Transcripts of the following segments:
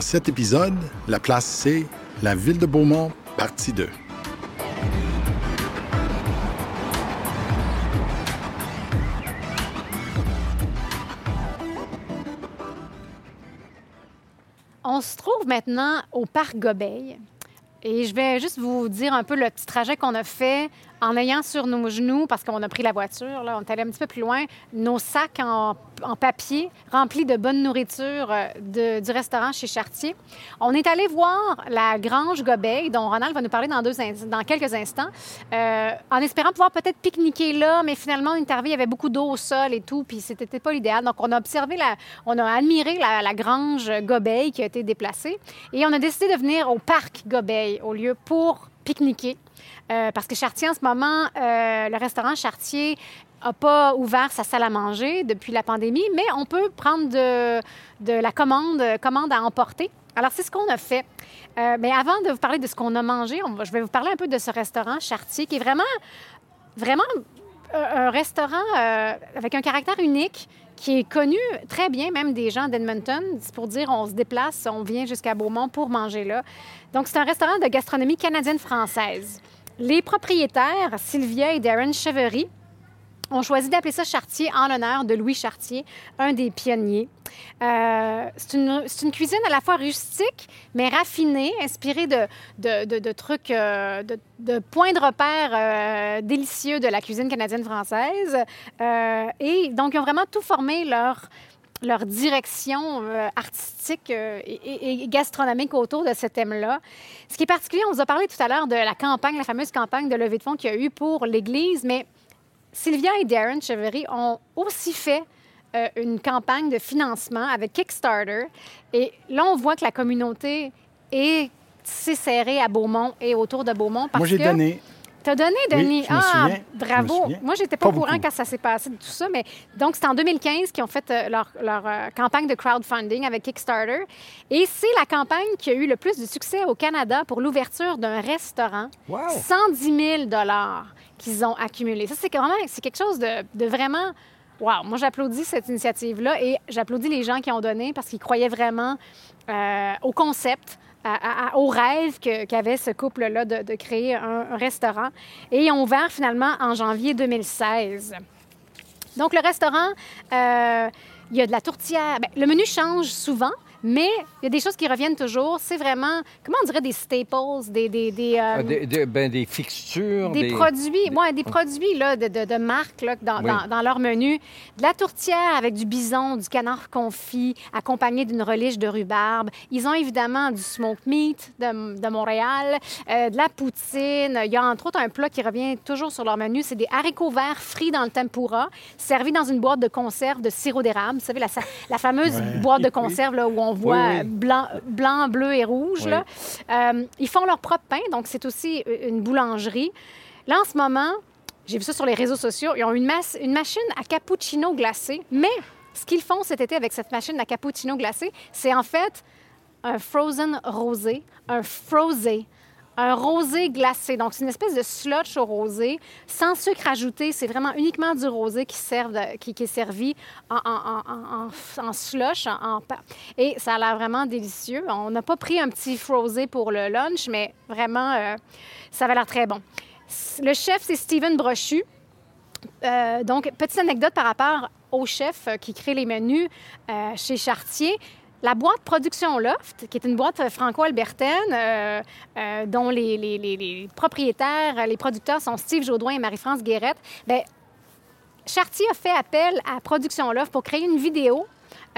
Dans cet épisode, la place C, la ville de Beaumont, partie 2. On se trouve maintenant au parc Gobeil. Et je vais juste vous dire un peu le petit trajet qu'on a fait en ayant sur nos genoux, parce qu'on a pris la voiture, là, on est allé un petit peu plus loin, nos sacs en, papier remplis de bonne nourriture euh, du restaurant chez Chartier. On est allé voir la grange Gobeil, dont Ronald va nous parler dans, quelques instants, euh, en espérant pouvoir peut-être pique-niquer là, mais finalement, on est arrivé, il y avait beaucoup d'eau au sol et tout, puis c'était pas l'idéal. Donc, on a observé, on a admiré la, grange Gobeil qui a été déplacée, et on a décidé de venir au parc Gobeil au lieu pour pique-niquer. Euh, parce que Chartier, en ce moment, le restaurant Chartier n'a pas ouvert sa salle à manger depuis la pandémie, mais on peut prendre de, la commande, commande à emporter. Alors, c'est ce qu'on a fait. Euh, mais avant de vous parler de ce qu'on a mangé, je vais vous parler un peu de ce restaurant Chartier, qui est vraiment, vraiment un restaurant avec un caractère unique qui est connu très bien, même des gens d'Edmonton. Pour dire, on se déplace, on vient jusqu'à Beaumont pour manger là. Donc, c'est un restaurant de gastronomie canadienne-française. Les propriétaires, Sylvia et Darren Chevery, ont choisi d'appeler ça Chartier en l'honneur de Louis Chartier, un des pionniers. Euh, c'est une, cuisine à la fois rustique, mais raffinée, inspirée de, trucs, euh, de, points de repère euh, délicieux de la cuisine canadienne-française. et donc, ils ont vraiment tout formé leur, direction artistique et, gastronomique autour de ce thème-là. Ce qui est particulier, on vous a parlé tout à l'heure de la campagne, la fameuse campagne de levée de fonds qu'il y a eu pour l'Église, mais Sylvia et Darren Chevery ont aussi fait euh, une campagne de financement avec Kickstarter. Et là, on voit que la communauté est serrée à Beaumont et autour de Beaumont. Parce Moi, j'ai donné T'as donné, Denis? ah, bravo. Moi, j'étais pas, pas au courant quand ça s'est passé de tout ça, mais donc c'est en 2015 qu'ils ont fait euh, leur, euh, campagne de crowdfunding avec Kickstarter. Et c'est la campagne qui a eu le plus de succès au Canada pour l'ouverture d'un restaurant. 110 000 qu'ils ont accumulé. Ça, c'est vraiment c'est quelque chose de, vraiment. Wow! Moi, j'applaudis cette initiative-là et j'applaudis les gens qui ont donné parce qu'ils croyaient vraiment euh, au concept au rêve qu'avait ce couple-là de, créer un, restaurant. Et ils ont ouvert finalement en janvier 2016. Donc, le restaurant, euh, il y a de la tourtière. Ben, le menu change souvent. Mais il y a des choses qui reviennent toujours. C'est vraiment, comment on dirait, des staples, des... Des, des, euh, ah, ben, des fixtures. Des, produits, ouais, des produits là, de, de, de marque là, dans, dans, leur menu. De la tourtière avec du bison, du canard confit, accompagné d'une reliche de rhubarbe. Ils ont évidemment du smoked meat de, de Montréal, euh, de la poutine. Il y a entre autres un plat qui revient toujours sur leur menu, c'est des haricots verts frits dans le tempura, servis dans une boîte de conserve de sirop d'érable. Vous savez, la, la fameuse boîte de conserve là, où on on voit blanc, blanc, bleu et rouge. Là. Euh, ils font leur propre pain, donc c'est aussi une boulangerie. Là, en ce moment, j'ai vu ça sur les réseaux sociaux, ils ont une, masse, une machine à cappuccino glacé, mais ce qu'ils font cet été avec cette machine à cappuccino glacé, c'est en fait un frozen rosé, un frosé un rosé glacé. Donc, c'est une espèce de slush au rosé, sans sucre ajouté. C'est vraiment uniquement du rosé qui, qui, est servi en, en, en, slush. et ça a l'air vraiment délicieux. On n'a pas pris un petit frosé pour le lunch, mais vraiment, euh, ça va l'air très bon. Le chef, c'est Steven Brochu. Euh, donc, petite anecdote par rapport au chef qui crée les menus euh, chez Chartier. La boîte Production Loft, qui est une boîte franco-albertaine euh, euh, dont les, propriétaires, les producteurs sont Steve Jaudoin et Marie-France Guérette, bien, Chartier a fait appel à Production Loft pour créer une vidéo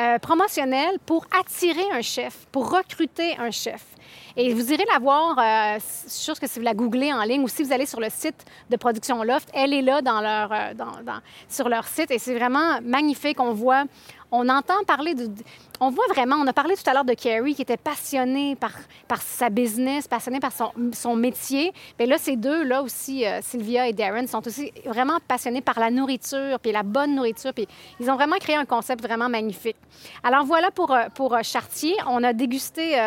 euh, promotionnelle pour attirer un chef, pour recruter un chef. Et vous irez la voir, je suis sûre que si vous la googlez en ligne ou si vous allez sur le site de Production Loft, elle est là sur leur site et c'est vraiment magnifique. On voit, on entend parler de, on voit vraiment, on a parlé tout à l'heure de Carrie qui était passionnée par, par sa business, passionnée par son, son métier. Mais là, ces deux, là aussi, euh, Sylvia et Darren, sont aussi vraiment passionnés par la nourriture, puis la bonne nourriture. Puis ils ont vraiment créé un concept vraiment magnifique. Alors voilà pour, euh, pour euh, Chartier. On a dégusté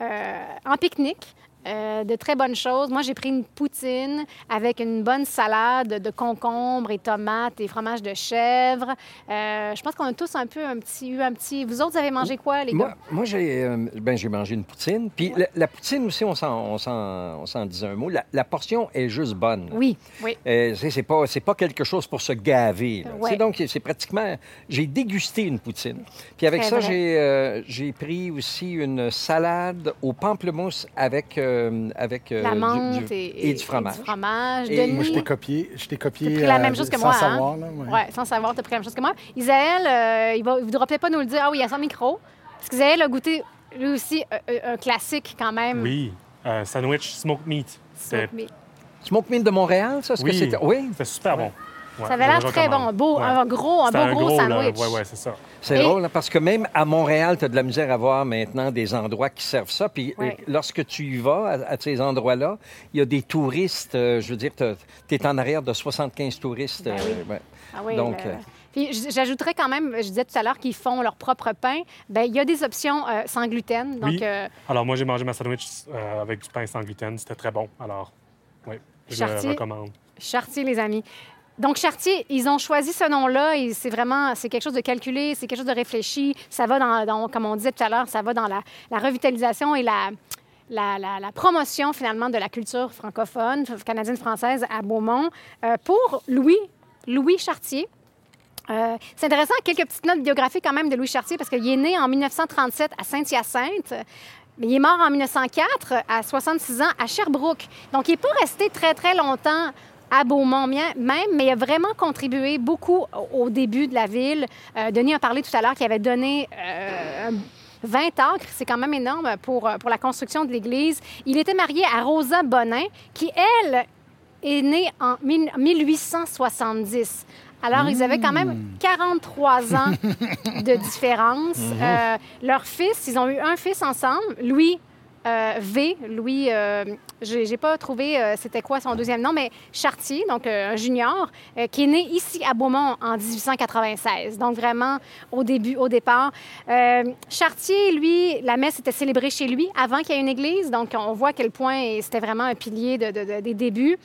en pique-nique euh, de très bonnes choses. Moi, j'ai pris une poutine avec une bonne salade de concombres et tomates et fromage de chèvre. Euh, je pense qu'on a tous un peu un petit, eu un petit... Vous autres, vous avez mangé quoi, les Moi, gars? moi j'ai euh, ben, j'ai mangé une poutine. Puis la, la poutine aussi, on s'en, disait un mot. La, la portion est juste bonne. Oui, oui. C'est, pas, quelque chose pour se gaver. là. Ouais. C'est Donc, c'est pratiquement... J'ai dégusté une poutine. Puis avec ça, j'ai pris aussi une salade au pamplemousse avec, euh, avec euh, La du- menthe du- et, et du fromage. du fromage. Et Denis, Moi, je t'ai copié. Je t'ai copié. T'as pris la euh, même chose que sans moi, hein? savoir, là, ouais. Ouais, sans savoir, tu as pris la même chose que moi. Isaël, euh, il ne voudra peut-être pas nous le dire. Ah oui, il y a son micro. Parce qu'Isaël a goûté, lui aussi, un, un classique quand même. Oui, euh, sandwich smoked meat. C'était Smoke meat. Smoke meat de Montréal, ça? Oui. c'était... Oui. c'était super bon. Ouais, Ça avait l'air très bon. Beau, Ouais. Un gros, un beau gros, sandwich. Ouais, ouais, c'est ça. C'est Et- drôle, hein, parce que même à Montréal, tu as de la misère à voir maintenant des endroits qui servent ça. Puis euh, Ouais. lorsque tu y vas, à, à ces endroits-là, il y a des touristes, euh, je veux dire, tu es en arrière de 75 touristes. Ben oui. ouais. Ah oui, Donc, le- euh, Puis j'ajouterais quand même, je disais tout à l'heure qu'ils font leur propre pain. Ben il y a des options euh, sans gluten. Donc, Oui. euh, Alors, moi, j'ai mangé ma sandwich euh, avec du pain sans gluten. C'était très bon. Alors, oui, je Chartier. le recommande. Chartier, les amis. Donc, Chartier, ils ont choisi ce nom-là et c'est vraiment, c'est quelque chose de calculé, c'est quelque chose de réfléchi. Ça va dans, comme on disait tout à l'heure, ça va dans la, revitalisation et la promotion finalement de la culture francophone, canadienne-française à Beaumont. Euh, pour Louis, Louis Chartier, euh, c'est intéressant, quelques petites notes biographiques quand même de Louis Chartier, parce qu'il est né en 1937 à Saint-Hyacinthe, mais il est mort en 1904 à 66 ans à Sherbrooke. Donc, il n'est pas resté très, très longtemps à Beaumont même, mais il a vraiment contribué beaucoup au- début de la ville. Euh, Denis a parlé tout à l'heure qu'il avait donné euh, 20 acres, c'est quand même énorme pour, pour la construction de l'église. Il était marié à Rosa Bonin, qui, elle, est née en 1000 1870. Alors, ils avaient quand même 43 ans de différence. Euh, leur fils, ils ont eu un fils ensemble, Louis euh, V. Louis, euh, j'ai j'ai pas trouvé euh, c'était quoi son deuxième nom, mais Chartier, donc euh, un junior, euh, qui est né ici à Beaumont en 1896. Donc vraiment au début, au départ. Euh, Chartier, lui, la messe était célébrée chez lui avant qu'il y ait une église. Donc on voit à quel point c'était vraiment un pilier de- de- de- des débuts.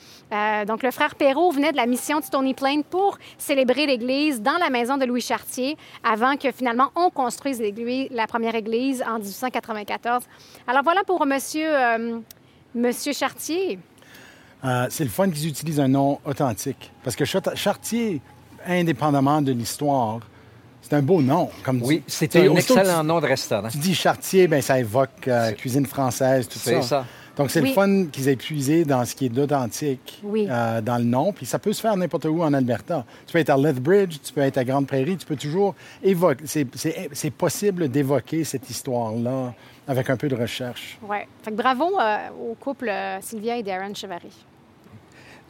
Donc le frère Perrault venait de la mission de Stony Plain pour célébrer l'église dans la maison de Louis Chartier avant que finalement on construise la première église en 1894. Alors voilà pour Monsieur, Monsieur Chartier. Euh, c'est le fun qu'ils utilisent un nom authentique. Parce que Chart- Chartier, indépendamment de l'histoire, c'est un beau nom. Comme Oui, tu- c'est un excellent nom de restaurant. Tu, tu dis Chartier, ben, ça évoque euh, cuisine française, tout C'est ça. Donc, c'est Oui. le fun qu'ils aient puisé dans ce qui est d'authentique Oui. euh, dans le nom. Puis ça peut se faire n'importe où en Alberta. Tu peux être à Lethbridge, tu peux être à Grande Prairie, tu peux toujours évoquer. C'est, possible d'évoquer cette histoire-là avec un peu de recherche. Que bravo euh, au couple euh, Sylvia et Darren Chevary.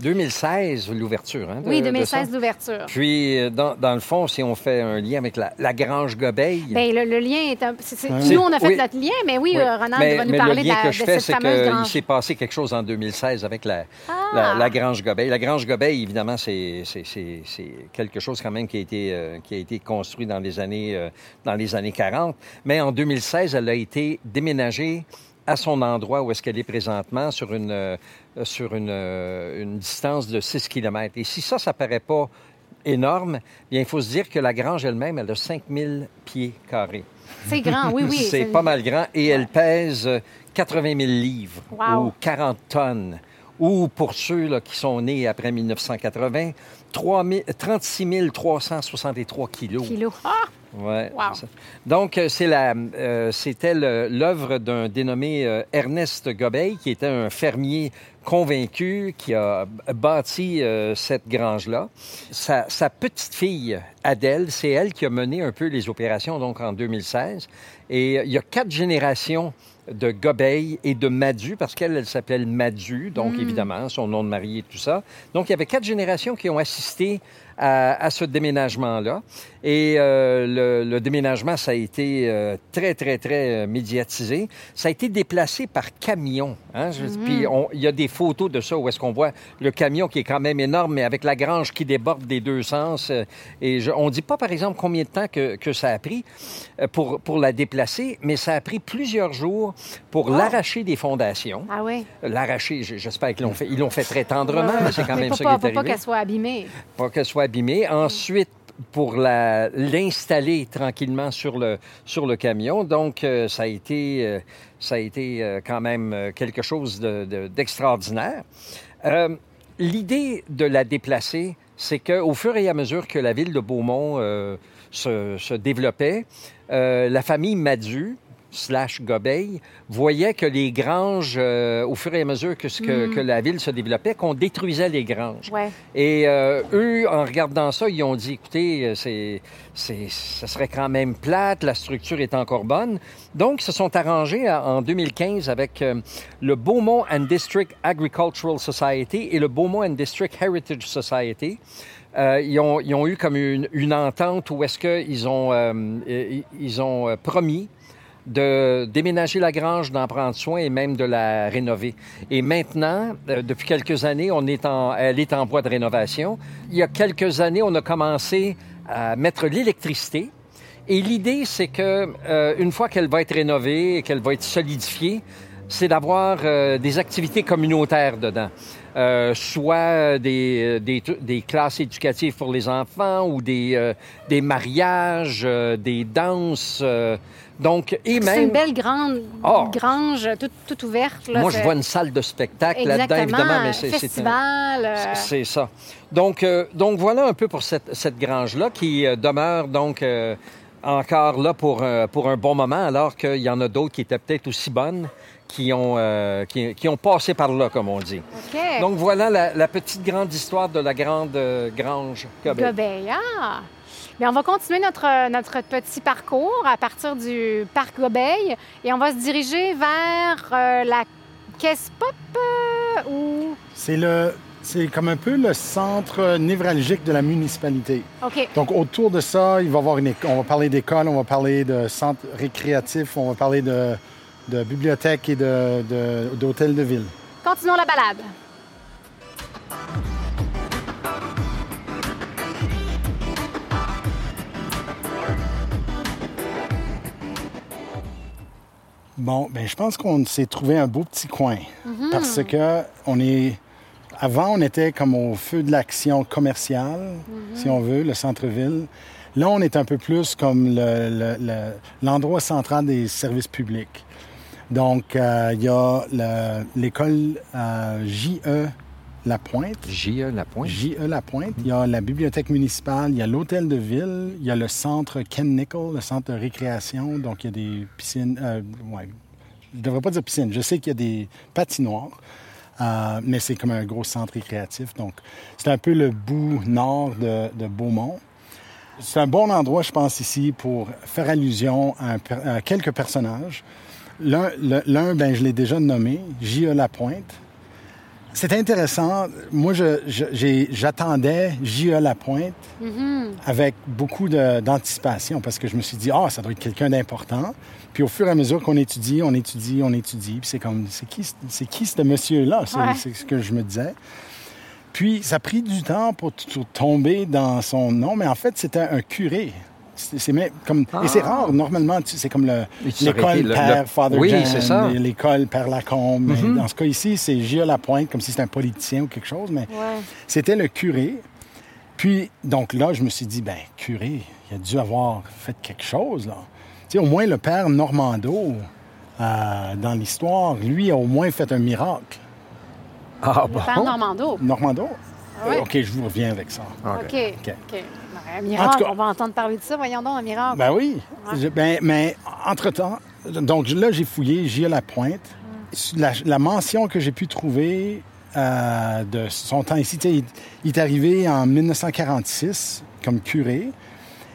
2016, l'ouverture. Hein, oui, de 2016, ça. l'ouverture. Puis, euh, dans, dans le fond, si on fait un lien avec la, la Grange Gobeil, Bien, le, le lien est un... Nous, on a fait Oui. notre lien, mais oui, Oui. euh, Ronald mais, va nous mais parler le lien de, la- que de je fais, cette c'est fameuse grange. s'est passé quelque chose en 2016 avec la, Ah! la, la Grange Gobeil. La Grange Gobeil, évidemment, c'est c'est- c'est- c'est quelque chose quand même qui a été, euh, qui a été construit dans les, années, euh, dans les années 40. Mais en 2016, elle a été déménagée à son endroit où est-ce qu'elle est présentement, sur une, euh, sur une, euh, une distance de 6 km. Et si ça, ça paraît pas énorme, bien, il faut se dire que la grange elle-même, elle a 5000 pieds carrés. C'est grand, oui, oui. c'est pas mal grand. Et elle pèse euh, 80 000 livres Wow. ou 40 tonnes. Ou pour ceux là, qui sont nés après 1980, 3 000 36 363 kilos. Kilos. Ah! Ouais, Wow. Donc, euh, c'est la, euh, c'était l'œuvre d'un dénommé euh, Ernest Gobeil, qui était un fermier convaincu, qui a bâti euh, cette grange-là. Sa, sa petite fille, Adèle, c'est elle qui a mené un peu les opérations, donc en 2016. Et euh, il y a quatre générations de Gobeil et de Madu, parce qu'elle, elle s'appelle Madu, donc évidemment, son nom de mariée et tout ça. Donc, il y avait quatre générations qui ont assisté à, ce déménagement-là. Et euh, le, déménagement, ça a été euh, très, très, très euh, médiatisé. Ça a été déplacé par camion. Hein? Mhm. Puis il y a des photos de ça où est-ce qu'on voit le camion qui est quand même énorme, mais avec la grange qui déborde des deux sens. et on ne dit pas, par exemple, combien de temps que, que ça a pris pour, pour la déplacer, mais ça a pris plusieurs jours pour oh. l'arracher des fondations. Ah oui? L'arracher, j'espère qu'ils l'ont fait. Ils l'ont fait très tendrement, mais c'est quand même ça qui est arrivé. Pas qu'elle soit abîmée. Pas qu'elle soit Ensuite, pour l'installer tranquillement sur le, camion. Donc, euh, ça a été, euh, euh, quand même quelque chose d'extraordinaire. L'idée de la déplacer, c'est qu'au fur et à mesure que la ville de Beaumont se, se, développait, la famille Madu, slash Gobeil voyait que les granges, euh, au fur et à mesure que, que, mm. la ville se développait, qu'on détruisait les granges. Et euh, eux, en regardant ça, ils ont dit, écoutez, euh, c'est, c'est, ça serait quand même plate, la structure est encore bonne. Donc, ils se sont arrangés en 2015 avec le Beaumont and District Agricultural Society et le Beaumont and District Heritage Society. ils, ont, ils, ont, eu comme une, une entente où est-ce qu'ils ont, ils ont promis de déménager la grange, d'en prendre soin et même de la rénover. Et maintenant, euh, depuis quelques années, on est en, elle est en voie de rénovation. Il y a quelques années, on a commencé à mettre l'électricité. Et l'idée, c'est que euh, une fois qu'elle va être rénovée et qu'elle va être solidifiée, c'est d'avoir euh, des activités communautaires dedans. Euh, soit des, des, des, classes éducatives pour les enfants ou des, des mariages, des danses, donc, et même... C'est une belle grande oh. grange toute, toute ouverte. Moi, je vois une salle de spectacle là-dedans, évidemment. Mais c'est, Festival. Euh. C'est, ça. Donc, euh, donc, voilà un peu pour cette, cette grange-là qui euh, demeure donc encore là pour, pour un bon moment, alors qu'il y en a d'autres qui étaient peut-être aussi bonnes qui ont, qui, qui, ont passé par là, comme on dit. Donc voilà la, la, petite grande histoire de la grande grange Gobeil. Ah! On va continuer notre, notre petit parcours à partir du parc Gobeil et on va se diriger vers euh, la caisse pop euh, ou... C'est le... C'est comme un peu le centre névralgique de la municipalité. OK. Donc, autour de ça, il va avoir une on va parler d'école, on va parler de centre récréatif, on va parler de, de bibliothèque et d'hôtel de, de ville. Continuons la balade. Bon, ben je pense qu'on s'est trouvé un beau petit coin. Mhm. Parce que on est. Avant, on était comme au feu de l'action commerciale, mhm. si on veut, le centre-ville. Là, on est un peu plus comme l'endroit central des services publics. Donc, euh, il y a l'école euh, JE la Pointe. J.E. Lapointe. J.E. Lapointe. Il y a la bibliothèque municipale, il y a l'hôtel de ville, il y a le centre Ken Nickel, le centre de récréation. Donc, il y a des piscines. Euh, ouais, je ne devrais pas dire piscine. Je sais qu'il y a des patinoires, euh, mais c'est comme un gros centre récréatif. Donc, c'est un peu le bout nord de, Beaumont. C'est un bon endroit, je pense, ici pour faire allusion à, à quelques personnages. L'un, ben, je l'ai déjà nommé, J.E. Lapointe. C'est intéressant. Moi, j'attendais J.E. Lapointe mm-hmm. avec beaucoup d'anticipation parce que je me suis dit, ah, ça doit être quelqu'un d'important. Puis au fur et à mesure qu'on étudie, on étudie, on étudie, puis c'est comme, c'est qui, c'est qui ce monsieur-là? C'est ce que je me disais. Puis ça a pris du temps pour tomber dans son nom, mais en fait, c'était un curé c'est comme et c'est ah. rare. Normalement c'est comme l'école Père Father oui, l'école Père Lacombe. Mm-hmm. dans ce cas ici c'est Gilles Lapointe comme si c'était un politicien ou quelque chose mais c'était le curé. Puis donc là je me suis dit ben curé il a dû avoir fait quelque chose là. Tu sais au moins le père Normando euh, dans l'histoire lui a au moins fait un miracle. Ah bon? le père Normando. Normando? Ah OK je vous reviens avec ça. OK, OK un miracle, on va entendre parler de ça. Voyons donc, un miracle. Ben oui. ben, mais entre-temps, donc là, j'ai fouillé, j'ai la pointe. La, mention que j'ai pu trouver euh, de son temps ici, il, il est arrivé en 1946 comme curé.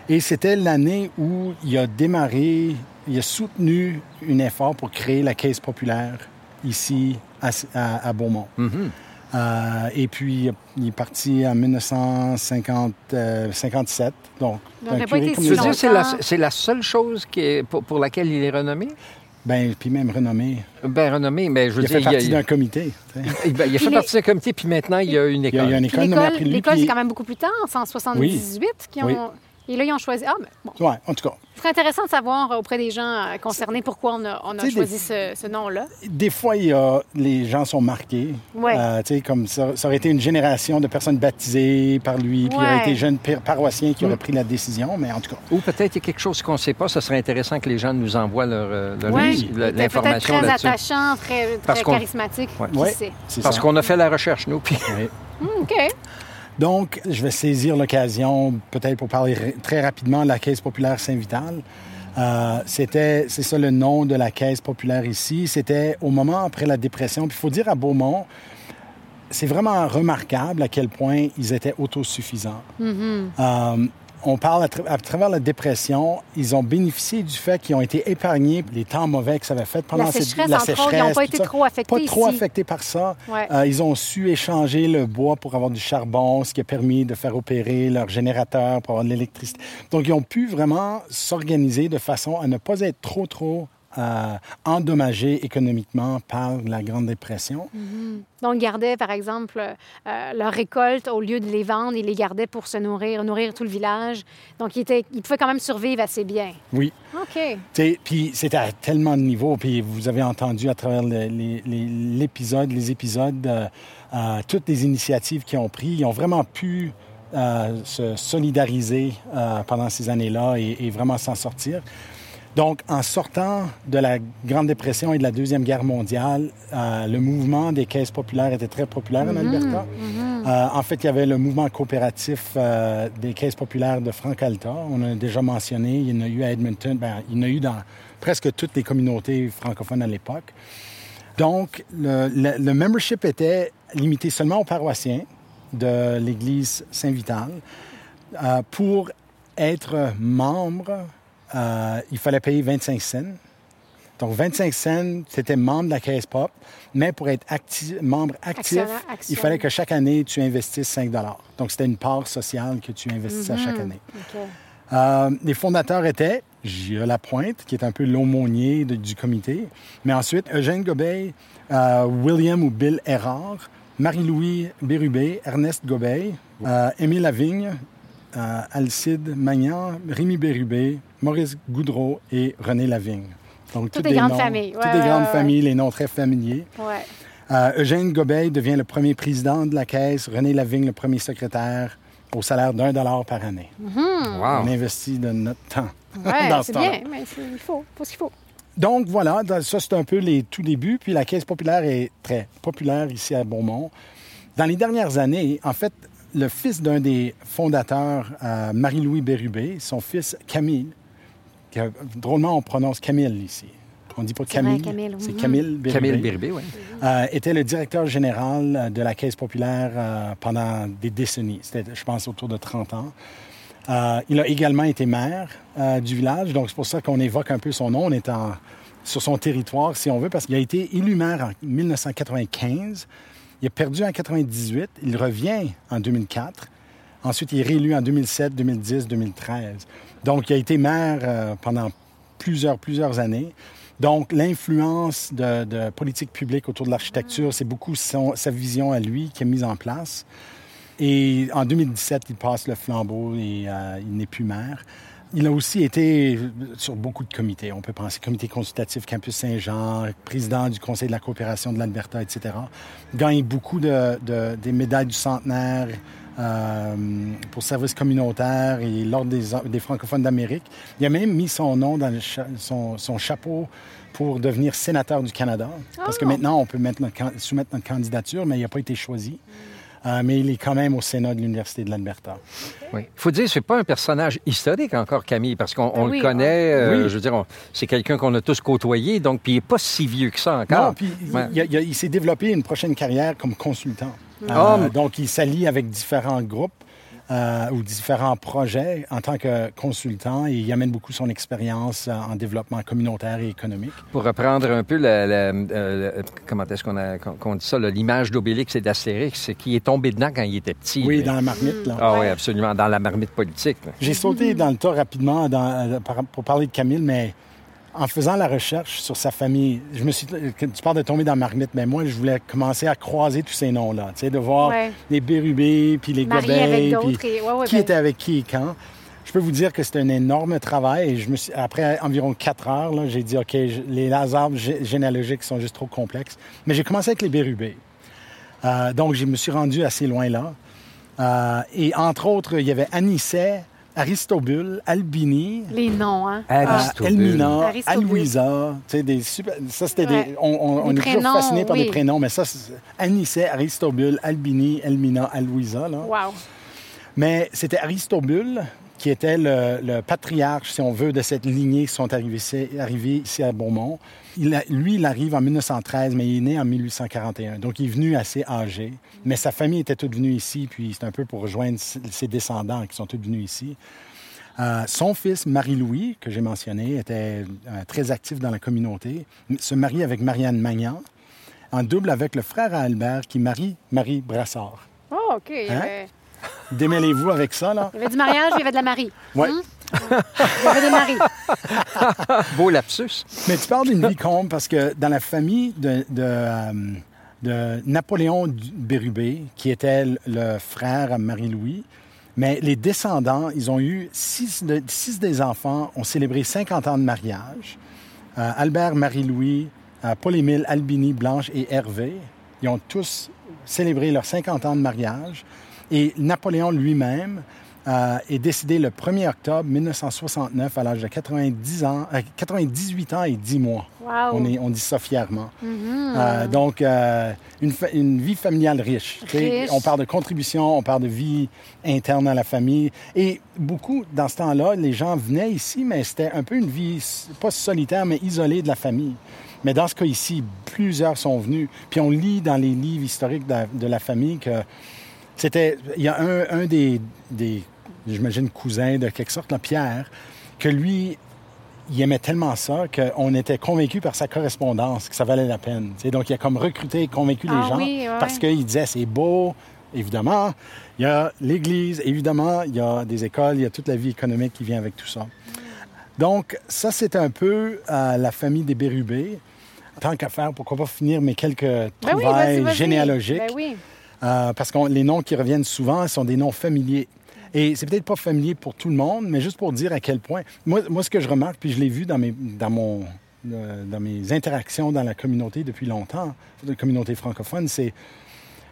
Et c'était l'année où il a démarré, il a soutenu un effort pour créer la Caisse populaire ici à, Beaumont. Mm-hmm. Euh, et puis, il est parti en 1957. Donc, Donc, pas été si dire, c'est la, longtemps. c'est la seule chose qui est, pour, pour laquelle il est renommé? ben, puis même renommé. Ben renommé, mais je veux Il a dire, fait partie il, a, d'un comité. ben, il a fait Puis partie d'un comité, puis maintenant, il y a une Il y a, il y a école. une Puis école nommée après l'école, lui. l'école, puis- c'est quand même beaucoup plus tard, c'est en 78 qu'ils ont... Oui. Et là, ils ont choisi... Ah, mais bon. Ouais, en tout cas. Ce serait intéressant de savoir auprès des gens euh, concernés pourquoi on a, on a choisi ce, ce nom-là. Des fois, il y a, les gens sont marqués. Ouais. Euh, tu sais, comme ça, ça aurait été une génération de personnes baptisées par lui, puis il Ouais. aurait été jeunes par- paroissiens qui auraient pris la décision, mais en tout cas. Ou peut-être il y a quelque chose qu'on ne sait pas. Ce serait intéressant que les gens nous envoient leur, euh, leur- Oui, l'information très là-dessus. attachant, très, Parce très qu'on- charismatique. Qui Ouais. sait? C'est Parce ça. qu'on a fait la recherche, nous. Puis... Oui. Hmm, OK. Donc, je vais saisir l'occasion, peut-être pour parler très rapidement de la Caisse populaire Saint-Vital. Euh, c'était, c'est ça le nom de la Caisse populaire ici. C'était au moment après la dépression. Puis il faut dire à Beaumont, c'est vraiment remarquable à quel point ils étaient autosuffisants. Euh, on parle à, tra- à travers la dépression, ils ont bénéficié du fait qu'ils ont été épargnés les temps mauvais que ça avait fait pendant La sécheresse, la entre autres, ils n'ont pas été ça. trop affectés Pas trop affectés par ça. Ouais. Euh, ils ont su échanger le bois pour avoir du charbon, ce qui a permis de faire opérer leur générateur pour avoir de l'électricité. Donc, ils ont pu vraiment s'organiser de façon à ne pas être trop, trop euh, endommagés économiquement par la Grande Dépression. Donc, ils gardaient, par exemple, euh, leur récolte, au lieu de les vendre, ils les gardaient pour se nourrir, nourrir tout le village. Donc, ils, étaient, ils pouvaient quand même survivre assez bien. Oui. OK. Puis c'était à tellement de niveaux. Puis vous avez entendu à travers le- les, les- l'épisode, les épisodes, euh, euh, toutes les initiatives qu'ils ont prises. Ils ont vraiment pu euh, se solidariser euh, pendant ces années-là et, et vraiment s'en sortir. Donc, en sortant de la Grande Dépression et de la Deuxième Guerre mondiale, euh, le mouvement des caisses populaires était très populaire en Alberta. Euh, en fait, il y avait le mouvement coopératif euh, des caisses populaires de Franc-Alta. On a déjà mentionné, il y en a eu à Edmonton, ben, il y en a eu dans presque toutes les communautés francophones à l'époque. Donc, le, le- le membership était limité seulement aux paroissiens de l'Église Saint-Vital. Pour être membre, euh, il fallait payer 25 cents. Donc, 25 cents, c'était membre de la Caisse Pop, mais pour être acti- membre actif, Actionnaire, il fallait que chaque année, tu investisses 5 Donc, c'était une part sociale que tu investissais à chaque année. OK. Euh, les fondateurs étaient J.E. Lapointe, qui est un peu l'aumônier du comité, mais ensuite Eugène Gobeil, euh, William ou Bill Errard, Marie-Louis Bérubé, Ernest Gobeil, euh, Émile Lavigne, Alcide Magnan, Rémi Bérubé, Maurice Goudreau et René Lavigne. Donc, Toutes tous des grandes noms- familles. Toutes Ouais, des grandes ouais, familles, les noms très familiers. Ouais. Euh, Eugène Gobeil devient le premier président de la Caisse, René Lavigne le premier secrétaire, au salaire d'un dollar par année. Wow. On investit de notre temps. Ouais, dans ce c'est bien, mais il faut, faut ce qu'il faut. Donc voilà, ça c'est un peu les tout débuts. Puis la Caisse populaire est très populaire ici à Beaumont. Dans les dernières années, en fait, le fils d'un des fondateurs, euh, Marie-Louis Bérubé, son fils Camille, drôlement on prononce Camille ici. On dit pas Camille, c'est. Camille Bérubé. Camille Bérubé, oui. Euh, était le directeur général euh, de la Caisse populaire euh, pendant des décennies. C'était, je pense, autour de 30 ans. Euh, il a également été maire euh, du village, donc c'est pour ça qu'on évoque un peu son nom. On est en- sur son territoire, si on veut, parce qu'il a été élu maire en 1995. Il a perdu en 98. Il revient en 2004. Ensuite, il est réélu en 2007, 2010, 2013. Donc, il a été maire euh, pendant plusieurs, plusieurs années. Donc, l'influence de, politique publique autour de l'architecture, c'est beaucoup sa vision à lui qui est mise en place. Et en 2017, il passe le flambeau et euh, il n'est plus maire. Il a aussi été sur beaucoup de comités. On peut penser comité consultatif Campus Saint-Jean, président du Conseil de la coopération de l'Alberta, etc. Gagne beaucoup de, de- des médailles du centenaire pour service communautaire et l'Ordre des, des francophones d'Amérique. Il a même mis son nom dans le cha- son, son chapeau pour devenir sénateur du Canada. Parce que Oh! maintenant, on peut mettre notre can- soumettre notre candidature, mais il n'a pas été choisi. Euh, mais il est quand même au Sénat de l'Université de l'Alberta. Il faut dire, c'est pas un personnage historique encore, Camille, parce qu'on on Ben oui, le connaît. euh, Oui. Je veux dire, c'est quelqu'un qu'on a tous côtoyé, donc puis il n'est pas si vieux que ça encore. Non, puis Ouais. il s'est développé une prochaine carrière comme consultant. Euh, donc, il s'allie avec différents groupes. euh, ou différents projets en tant que consultant et il amène beaucoup son expérience euh, en développement communautaire et économique. Pour reprendre un peu comment est-ce qu'on a dit ça, l'image d'Obélix et d'Astérix, qui est tombé dedans quand il était petit. Oui, dans la marmite. Là. Ah oui, absolument, dans la marmite politique. J'ai sauté dans le tas rapidement dans, pour parler de Camille, mais en faisant la recherche sur sa famille, je me suis, tu parles de tomber dans marmite, mais moi, je voulais commencer à croiser tous ces noms-là, tu sais, de voir les Bérubés, puis les Gobey, puis qui ben était avec qui et quand. Je peux vous dire que c'était un énorme travail et je me suis, après environ quatre heures, j'ai dit, OK, les arbres généalogiques sont juste trop complexes. Mais j'ai commencé avec les Bérubés. Euh, donc, je me suis rendu assez loin là. Euh, et entre autres, il y avait Anisset, Aristobule, Albini. Les noms, hein? Elmina, Alouisa. Tu sais, des super... Ça, c'était des... On, on est toujours fasciné par des prénoms, mais ça, Anicet, Aristobule, Albini, Elmina, Alouisa. Là. Wow. Mais c'était Aristobule qui était le, patriarche, si on veut, de cette lignée qui sont arrivés ici, à Beaumont. Il lui, il arrive en 1913, mais il est né en 1841. Donc, il est venu assez âgé. Mais sa famille était toute venue ici, puis c'est un peu pour rejoindre ses descendants qui sont tous venus ici. Euh, son fils, Marie-Louis, que j'ai mentionné, était euh, très actif dans la communauté, se marie avec Marianne Magnan, en double avec le frère Albert qui marie Marie Brassard. Oh, OK. Hein? Démêlez-vous avec ça, là. Il y avait du mariage, il y avait de la Marie. Oui. Hmm? Beau lapsus. Mais tu parles d'une vie comble parce que dans la famille de, de, euh, Napoléon Bérubé, qui était le frère à Marie-Louis, mais les descendants, ils ont eu six, des enfants, ont célébré 50 ans de mariage. Euh, Albert, Marie-Louis, euh, Paul-Émile, Albini, Blanche et Hervé, ils ont tous célébré leurs 50 ans de mariage. Et Napoléon lui-même euh, est décédé le 1er octobre 1969 à l'âge de 90 ans, 98 euh, ans et 10 mois. On, est, on dit ça fièrement. Mm-hmm. Euh, donc, une, une, vie familiale riche. On parle de contribution, on parle de vie interne à la famille. Et beaucoup, dans ce temps-là, les gens venaient ici, mais c'était un peu une vie, pas solitaire, mais isolée de la famille. Mais dans ce cas ici, plusieurs sont venus. Puis on lit dans les livres historiques de, de la famille que c'était. Il y a un, des, des j'imagine, cousins de quelque sorte, là, Pierre, que lui, il aimait tellement ça qu'on était convaincus par sa correspondance que ça valait la peine. donc, il a comme recruté et convaincu les ah gens parce qu'il disait c'est beau, évidemment. Il y a l'Église, évidemment. Il y a des écoles, il y a toute la vie économique qui vient avec tout ça. Donc, ça, c'est un peu euh, la famille des Bérubés. Tant qu'à faire, pourquoi pas finir mes quelques ben trouvailles généalogiques? Ben euh, parce que les noms qui reviennent souvent sont des noms familiers. Et c'est peut-être pas familier pour tout le monde, mais juste pour dire à quel point. Moi, moi ce que je remarque, puis je l'ai vu dans mes, dans, mon, euh, dans mes interactions dans la communauté depuis longtemps, la communauté francophone, c'est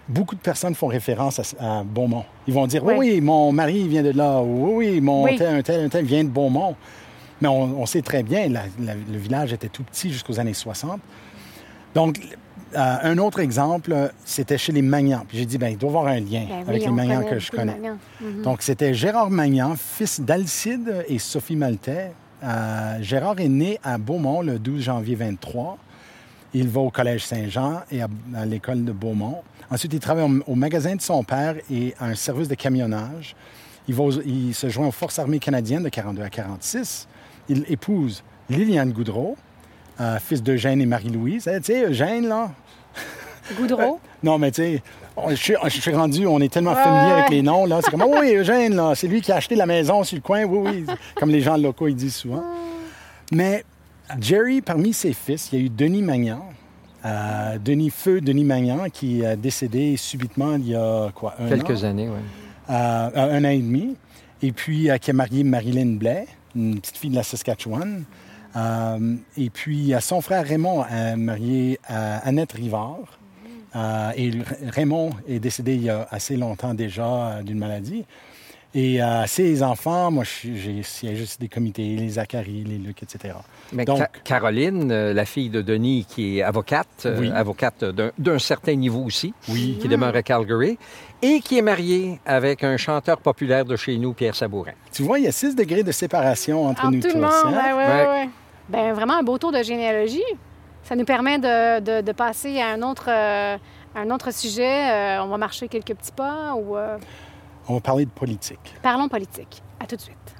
beaucoup de personnes font référence à, Beaumont. Ils vont dire oui. oui, mon mari vient de là. Oui, oui, mon Tel, un tel, un tel vient de Beaumont. Mais on, sait très bien, le village était tout petit jusqu'aux années 60. Donc, euh, un autre exemple, c'était chez les Magnans. Puis j'ai dit, ben, il doit y avoir un lien ben avec les Magnans que je connais. Mhm. Donc, c'était Gérard Magnan, fils d'Alcide et Sophie Maltais. Euh, Gérard est né à Beaumont le 12 janvier 23. Il va au Collège Saint-Jean et à, l'école de Beaumont. Ensuite, il travaille au, magasin de son père et à un service de camionnage. Il, il se joint aux Forces armées canadiennes de 42 à 46. Il épouse Liliane Goudreau, euh, fils d'Eugène et Marie-Louise. Tu sais, Eugène, là, Goudreau? non, mais tu sais, je suis rendu, on est tellement familier avec les noms, là. C'est comme, oh oui, Eugène, là, c'est lui qui a acheté la maison sur le coin, oui, oui, comme les gens locaux, ils disent souvent. Mais Jerry, parmi ses fils, il y a eu Denis Magnan, euh, Denis Feu, Denis Magnan, qui est décédé subitement il y a quoi, un Quelques années, oui. Euh, un an et demi. Et puis, euh, qui a marié Marilyn Blais, une petite fille de la Saskatchewan. Et puis, son frère Raymond a marié Annette Rivard. Euh, et Raymond est décédé il y a assez longtemps déjà euh, d'une maladie. Et euh, ses enfants, moi, j'ai siégé sur des comités, les Zachary, les Luc, etc. Mais Donc, Caroline, la fille de Denis, qui est avocate, avocate d'un certain niveau aussi, oui. qui demeure à Calgary, et qui est mariée avec un chanteur populaire de chez nous, Pierre Sabourin. Tu vois, il y a 6 degrés de séparation entre, nous tout tous. Le monde, hein? ouais, ouais, Ben, vraiment un beau tour de généalogie. Ça nous permet de, de, passer à un autre, euh, un autre sujet. Euh, on va marcher quelques petits pas ou... Euh? On va parler de politique. Parlons politique. À tout de suite.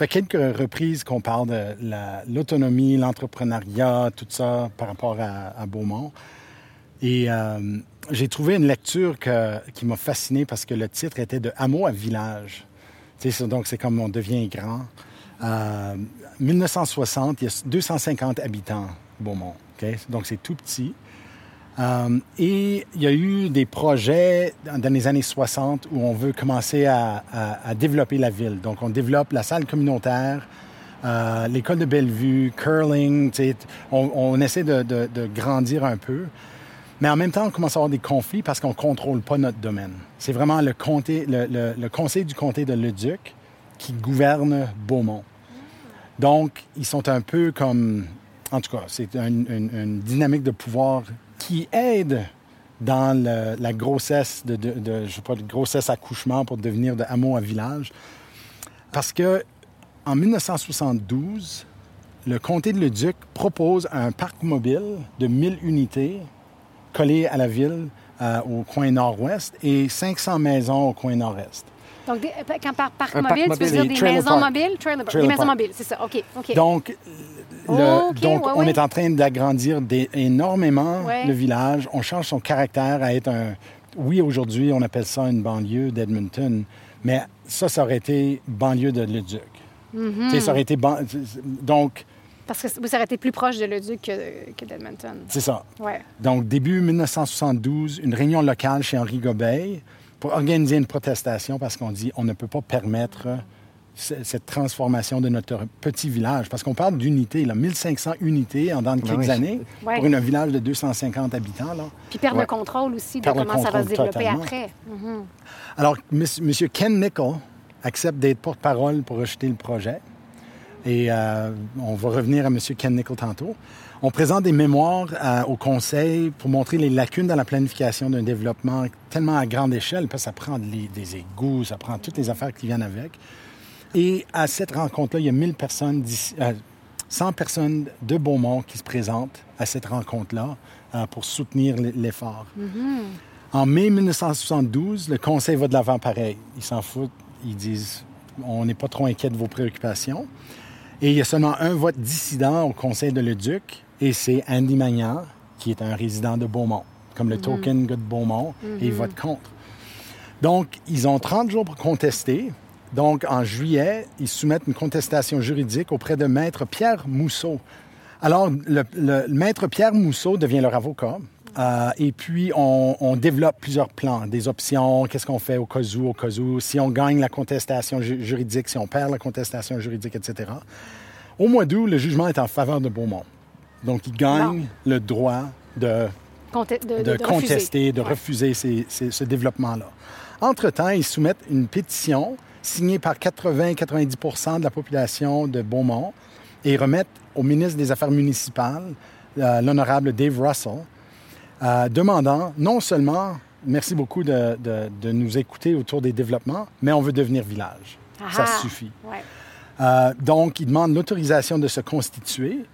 Ça fait quelques reprises qu'on parle de l'autonomie, l'entrepreneuriat, tout ça par rapport à, Beaumont. Et euh, j'ai trouvé une lecture qui m'a fasciné parce que le titre était de Hameau à village. donc, c'est comme on devient grand. Euh, 1960, il y a 250 habitants, Beaumont. Donc, c'est tout petit. Euh, et il y a eu des projets dans les années 60 où on veut commencer à, développer la ville. Donc, on développe la salle communautaire, euh, l'école de Bellevue, curling. On, essaie de, grandir un peu. Mais en même temps, on commence à avoir des conflits parce qu'on ne contrôle pas notre domaine. C'est vraiment le, comté, le, conseil du comté de Leduc qui gouverne Beaumont. Donc, ils sont un peu comme... En tout cas, c'est une, dynamique de pouvoir qui aide dans la grossesse de, de, je sais pas, de grossesse accouchement pour devenir de hameau à village. Parce que en 1972, le comté de Leduc propose un parc mobile de 1000 unités collé à la ville euh, au coin nord-ouest et 500 maisons au coin nord-est. Donc, des, euh, quand par parc mobile, tu veux dire des maisons mobiles? Trailer, des maisons mobiles, c'est ça. OK. OK. Donc, donc on est en train d'agrandir énormément le village. On change son caractère à être un... Oui, aujourd'hui, on appelle ça une banlieue d'Edmonton, mais ça, ça aurait été banlieue de Leduc. Mm Ça aurait été... Donc, parce que vous arrêtez plus proche de Leduc que, que d'Edmonton. C'est ça. Ouais. Donc, début 1972, une réunion locale chez Henri Gobeil pour organiser une protestation parce qu'on dit on ne peut pas permettre cette transformation de notre petit village. Parce qu'on parle d'unités, 1500 unités en dans de quelques années pour un village de 250 habitants. Là. Puis perdre le contrôle aussi de comment ça va se développer après. Mhm. Alors, M. Ken Nickel accepte d'être porte-parole pour rejeter le projet. Et euh, on va revenir à M. Ken Nickel tantôt. On présente des mémoires euh, au Conseil pour montrer les lacunes dans la planification d'un développement tellement à grande échelle, parce que ça prend des égouts, ça prend toutes les affaires qui viennent avec. Et à cette rencontre-là, il y a 1000 personnes, 100 euh, personnes de Beaumont qui se présentent à cette rencontre-là pour soutenir l'effort. Mm-hmm. En mai 1972, le Conseil va de l'avant pareil. Ils s'en foutent. Ils disent on n'est pas trop inquiet de vos préoccupations. Et il y a seulement un vote dissident au Conseil de Leduc, et c'est Andy Magnan, qui est un résident de Beaumont, comme le mhm. token gars de Beaumont, et il mhm. vote contre. Donc, ils ont 30 jours pour contester. Donc, en juillet, ils soumettent une contestation juridique auprès de Maître Pierre Mousseau. Alors, le, le Maître Pierre Mousseau devient leur avocat. Euh, et puis, on, développe plusieurs plans, des options, qu'est-ce qu'on fait au cas où, au cas où, si on gagne la contestation juridique, si on perd la contestation juridique, etc. Au mois d'août, le jugement est en faveur de Beaumont. Donc, il gagne le droit de, de, contester, de refuser ce développement-là. Entre-temps, ils soumettent une pétition signée par 80-90% de la population de Beaumont et remettent au ministre des Affaires municipales, euh, l'honorable Dave Russell, euh, demandant non seulement merci beaucoup de, nous écouter autour des développements, mais on veut devenir village. Ça suffit. Euh, donc, il demande l'autorisation de se constituer.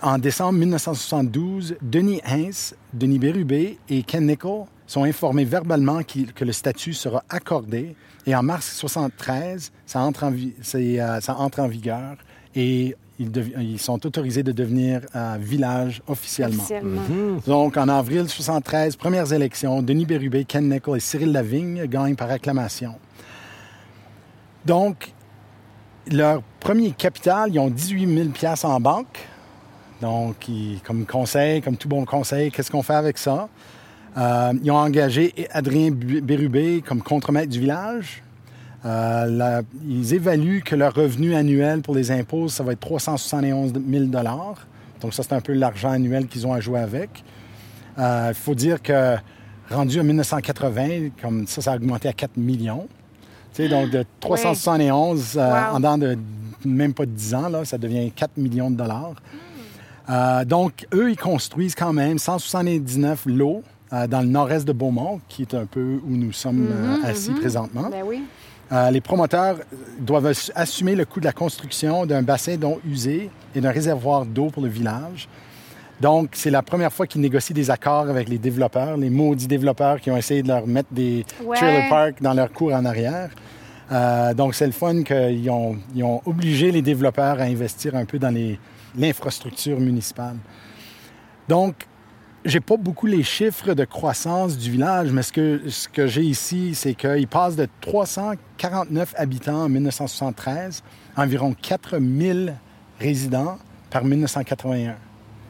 En décembre 1972, Denis Hens, Denis Bérubé et Ken Nickel sont informés verbalement que le statut sera accordé. Et en mars 1973, ça entre en, euh, ça entre en vigueur et ils, sont autorisés de devenir un village officiellement. Mhm. Donc, en avril 1973, premières élections, Denis Bérubé, Ken Nickel et Cyril Lavigne gagnent par acclamation. Donc, leur premier capital, ils ont 18 000 en banque. Donc, comme conseil, comme tout bon conseil, qu'est-ce qu'on fait avec ça? Euh, ils ont engagé Adrien Bérubé comme contremaître du village. Euh, ils évaluent que leur revenu annuel pour les impôts, ça va être 371 000 Donc ça, c'est un peu l'argent annuel qu'ils ont à jouer avec. Il euh, faut dire que rendu en 1980, comme ça, ça a augmenté à 4 millions. donc de 371 euh, en dans de même pas 10 ans, là, ça devient 4 millions de dollars. donc, eux, ils construisent quand même 179 lots dans le nord-est de Beaumont, qui est un peu où nous sommes mm-hmm, assis mm-hmm. présentement. Ben oui. Euh, les promoteurs doivent assumer le coût de la construction d'un bassin d'eau usé et d'un réservoir d'eau pour le village. Donc, c'est la première fois qu'ils négocient des accords avec les développeurs, les maudits développeurs qui ont essayé de leur mettre des trailer parks dans leur cours en arrière. Euh, donc, c'est le fun qu'ils ont, ils ont obligé les développeurs à investir un peu dans l'infrastructure municipale. Donc, j'ai pas beaucoup les chiffres de croissance du village, mais ce que, ce que j'ai ici, c'est qu'il passe de 349 habitants en 1973 à environ 4000 résidents par 1981.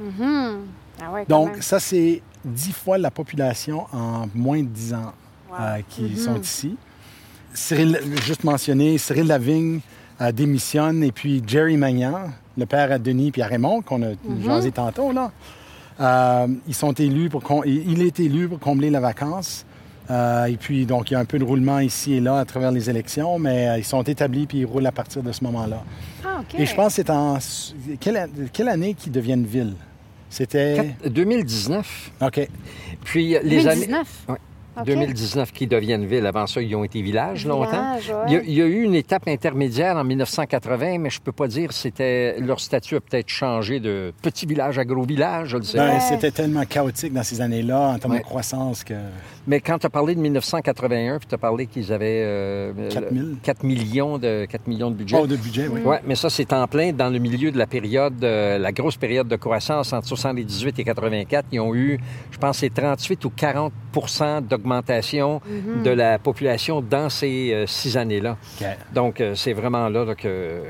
Mm-hmm. Ah Donc, ça, c'est dix fois la population en moins de dix ans euh, qui mm-hmm. sont ici. Cyril, juste mentionné, Cyril Lavigne euh, démissionne et puis Jerry Magnan, le père à Denis et à Raymond, qu'on a mm jasé tantôt, là, euh, ils sont élus pour il est élu pour combler la vacance. et puis, donc, il y a un peu de roulement ici et là à travers les élections, mais ils sont établis puis ils roulent à partir de ce moment-là. Ah, et je pense que c'est en... Quelle, quelle année qu'ils deviennent ville? C'était... 2019. OK. Puis les 2019? années... 2019 qui deviennent ville. Avant ça, ils ont été villages longtemps. il, y a, eu une étape intermédiaire en 1980, mais je peux pas dire c'était leur statut a peut-être changé de petit village à gros village, je le sais. Ben, c'était tellement chaotique dans ces années-là en termes de croissance que. Mais quand tu as parlé de 1981, puis tu as parlé qu'ils avaient 4, millions de 4 millions de budget. Oh, de budget, oui. Ouais, mais ça c'est en plein dans le milieu de la période euh, la grosse période de croissance entre 78 et 84, ils ont eu je pense c'est 38 ou 40 d'augmentation mhm. de la population dans ces euh, six années-là. Donc, euh, c'est vraiment là, que,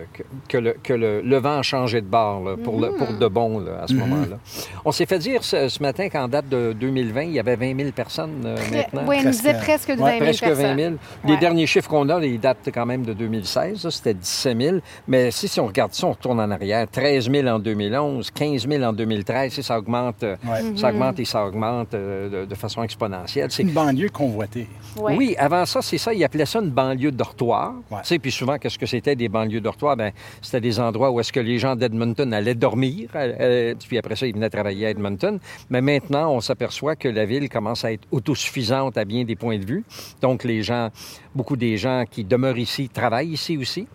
que, le, que le, vent a changé de bord pour, le, pour mhm. de bon à ce mhm. moment-là. On s'est fait dire ce, matin qu'en date de 2020, il y avait 20 000 personnes euh, maintenant. Oui, nous disait presque 20 000 presque 20 000. Les derniers chiffres qu'on a, ils datent quand même de 2016. C'était 17 000. Mais si, si on regarde ça, on retourne en arrière. 13 000 en 2011, 15 000 en 2013. Ça augmente, ça augmente et ça augmente de, de façon exponentielle. C'est banlieue convoitée. Oui, avant ça, c'est ça. Ils appelaient ça une banlieue dortoir. Tu sais, puis souvent, qu'est-ce que c'était des banlieues dortoirs? Ben, c'était des endroits où est-ce que les gens d'Edmonton allaient dormir. Euh, euh, puis après ça, ils venaient travailler à Edmonton. Mais maintenant, on s'aperçoit que la ville commence à être autosuffisante à bien des points de vue. Donc, les gens, beaucoup des gens qui demeurent ici travaillent ici aussi.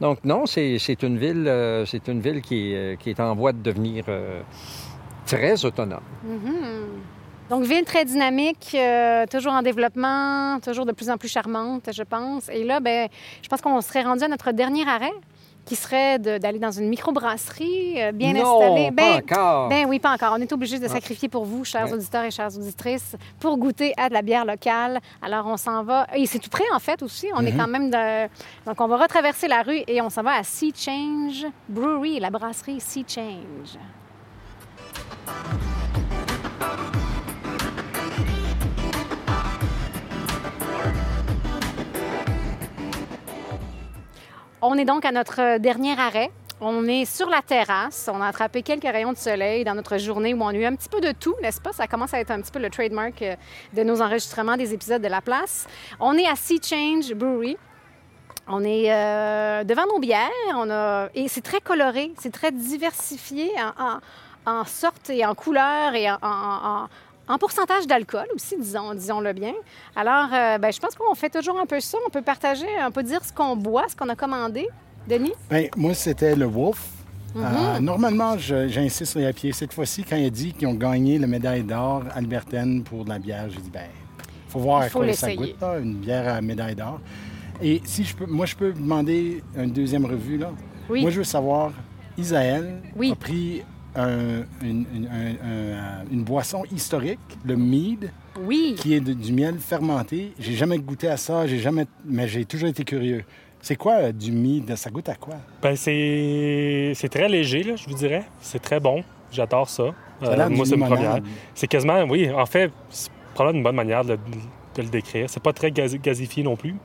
Donc, non, c'est une ville, euh, c'est une ville qui est, qui est, en voie de devenir très autonome. Mm-hmm. Donc, ville très dynamique, euh, toujours en développement, toujours de plus en plus charmante, je pense. Et là, ben, je pense qu'on serait rendu à notre dernier arrêt qui serait d'aller dans une microbrasserie euh, bien installée. Ben, pas encore. Ben oui, pas encore. On est obligé de ah. sacrifier pour vous, chers auditeurs et chères auditrices, pour goûter à de la bière locale. Alors, on s'en va. Et c'est tout près, en fait, aussi. On est mm-hmm. quand même de... Donc, on va retraverser la rue et on s'en va à Sea Change Brewery, la brasserie Sea Change. On est donc à notre dernier arrêt. On est sur la terrasse. On a attrapé quelques rayons de soleil dans notre journée où on a eu un petit peu de tout, n'est-ce pas? Ça commence à être un petit peu le trademark euh, de nos enregistrements des épisodes de La Place. On est à Sea Change Brewery. On est euh, devant nos bières. On a... Et c'est très coloré, c'est très diversifié en, sorte et en couleur et en, en pourcentage d'alcool aussi, disons, disons-le bien. Alors, euh, ben, je pense qu'on fait toujours un peu ça. On peut partager, on peut dire ce qu'on boit, ce qu'on a commandé. Denis? Bien, moi, c'était le Wolf. Euh, mm-hmm. normalement, j'insiste sur les pieds. Cette fois-ci, quand il a dit qu'ils ont gagné la médaille d'or Albertaine pour de la bière, j'ai dit, ben, faut voir à quoi ça goûte, une bière à médaille d'or. Et si je peux, moi, je peux demander une deuxième revue, là. Oui. Moi, je veux savoir, Isaël oui. a pris une, une, boisson historique, le mead, oui. qui est du miel fermenté. J'ai jamais goûté à ça, j'ai jamais, mais j'ai toujours été curieux. C'est quoi euh, du mead? Ça goûte à quoi? Ben c'est très léger, là, je vous dirais. C'est très bon. J'adore ça. Euh, moi, c'est une première. C'est quasiment, oui, en fait, c'est probablement une bonne manière de, le décrire. C'est pas très gazifié non plus.